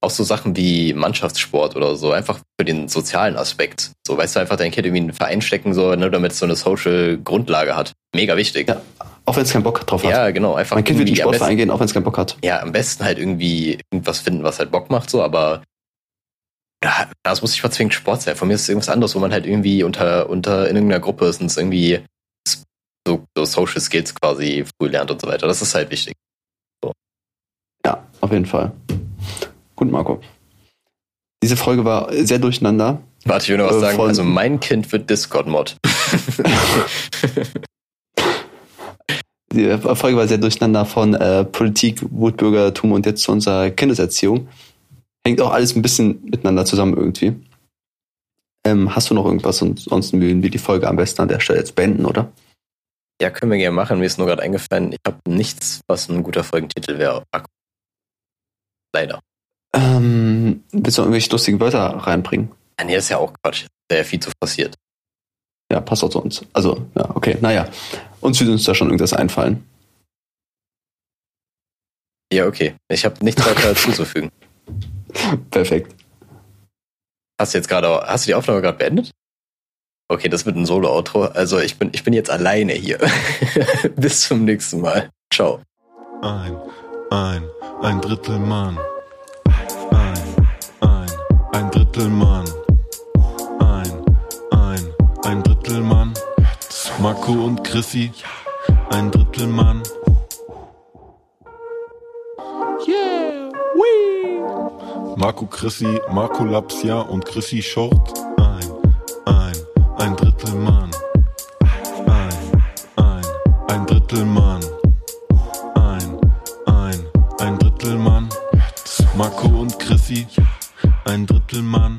auch so Sachen wie Mannschaftssport oder so, einfach für den sozialen Aspekt. So, weißt du, einfach dein Kind irgendwie in einen Verein stecken, so, ne, damit es so eine Social Grundlage hat. Mega wichtig. Ja, Auch wenn es keinen Bock drauf hat. Ja, genau, einfach mein Kind wird in den Sportverein gehen, auch wenn es keinen Bock hat. ja, am besten halt irgendwie irgendwas finden, was halt Bock macht, so, aber ja, das muss nicht mal zwingend Sport sein. Von mir ist es irgendwas anderes, wo man halt irgendwie unter, unter in irgendeiner Gruppe ist und es irgendwie so, so Social Skills quasi früh lernt und so weiter. Das ist halt wichtig. Ja, auf jeden Fall. Gut, Marco. Diese Folge war sehr durcheinander. Warte, ich will noch was Äh, sagen. Also mein Kind wird Discord-Mod. Die Folge war sehr durcheinander von äh, Politik, Wutbürgertum und jetzt zu unserer Kindeserziehung. Hängt auch alles ein bisschen miteinander zusammen irgendwie. Ähm, hast du noch irgendwas? Und sonst würden wir die Folge am besten an der Stelle jetzt beenden, oder? Ja, können wir gerne machen. Mir ist nur gerade eingefallen, ich habe nichts, was ein guter Folgentitel wäre. Leider. Ähm, willst du noch irgendwelche lustigen Wörter reinbringen? Ah, nee, das ist ja auch Quatsch. Wäre ja viel zu forciert. Ja, passt auch zu uns. Also, ja, okay. Naja, uns würde uns da schon irgendwas einfallen. Ja, okay. Ich habe nichts weiter zuzufügen. Perfekt. Hast du jetzt gerade, hast du die Aufnahme gerade beendet? Okay, das wird ein Solo-Outro. Also ich bin, ich bin jetzt alleine hier. Bis zum nächsten Mal. Ciao. Ein, ein, ein Drittel Mann. Ein, ein, ein Drittel Mann. Ein, ein, ein Drittel Mann. Marco und Chrissy. Ein Drittel Mann. Yeah, wee. Marco Chrissy, Marco Lapsia und Chrissy Short. Ein, ein, ein Drittel Mann. Ein, ein, ein Drittel Mann. Ein, ein, ein Drittel Mann. Marco und Chrissy, ein Drittel Mann.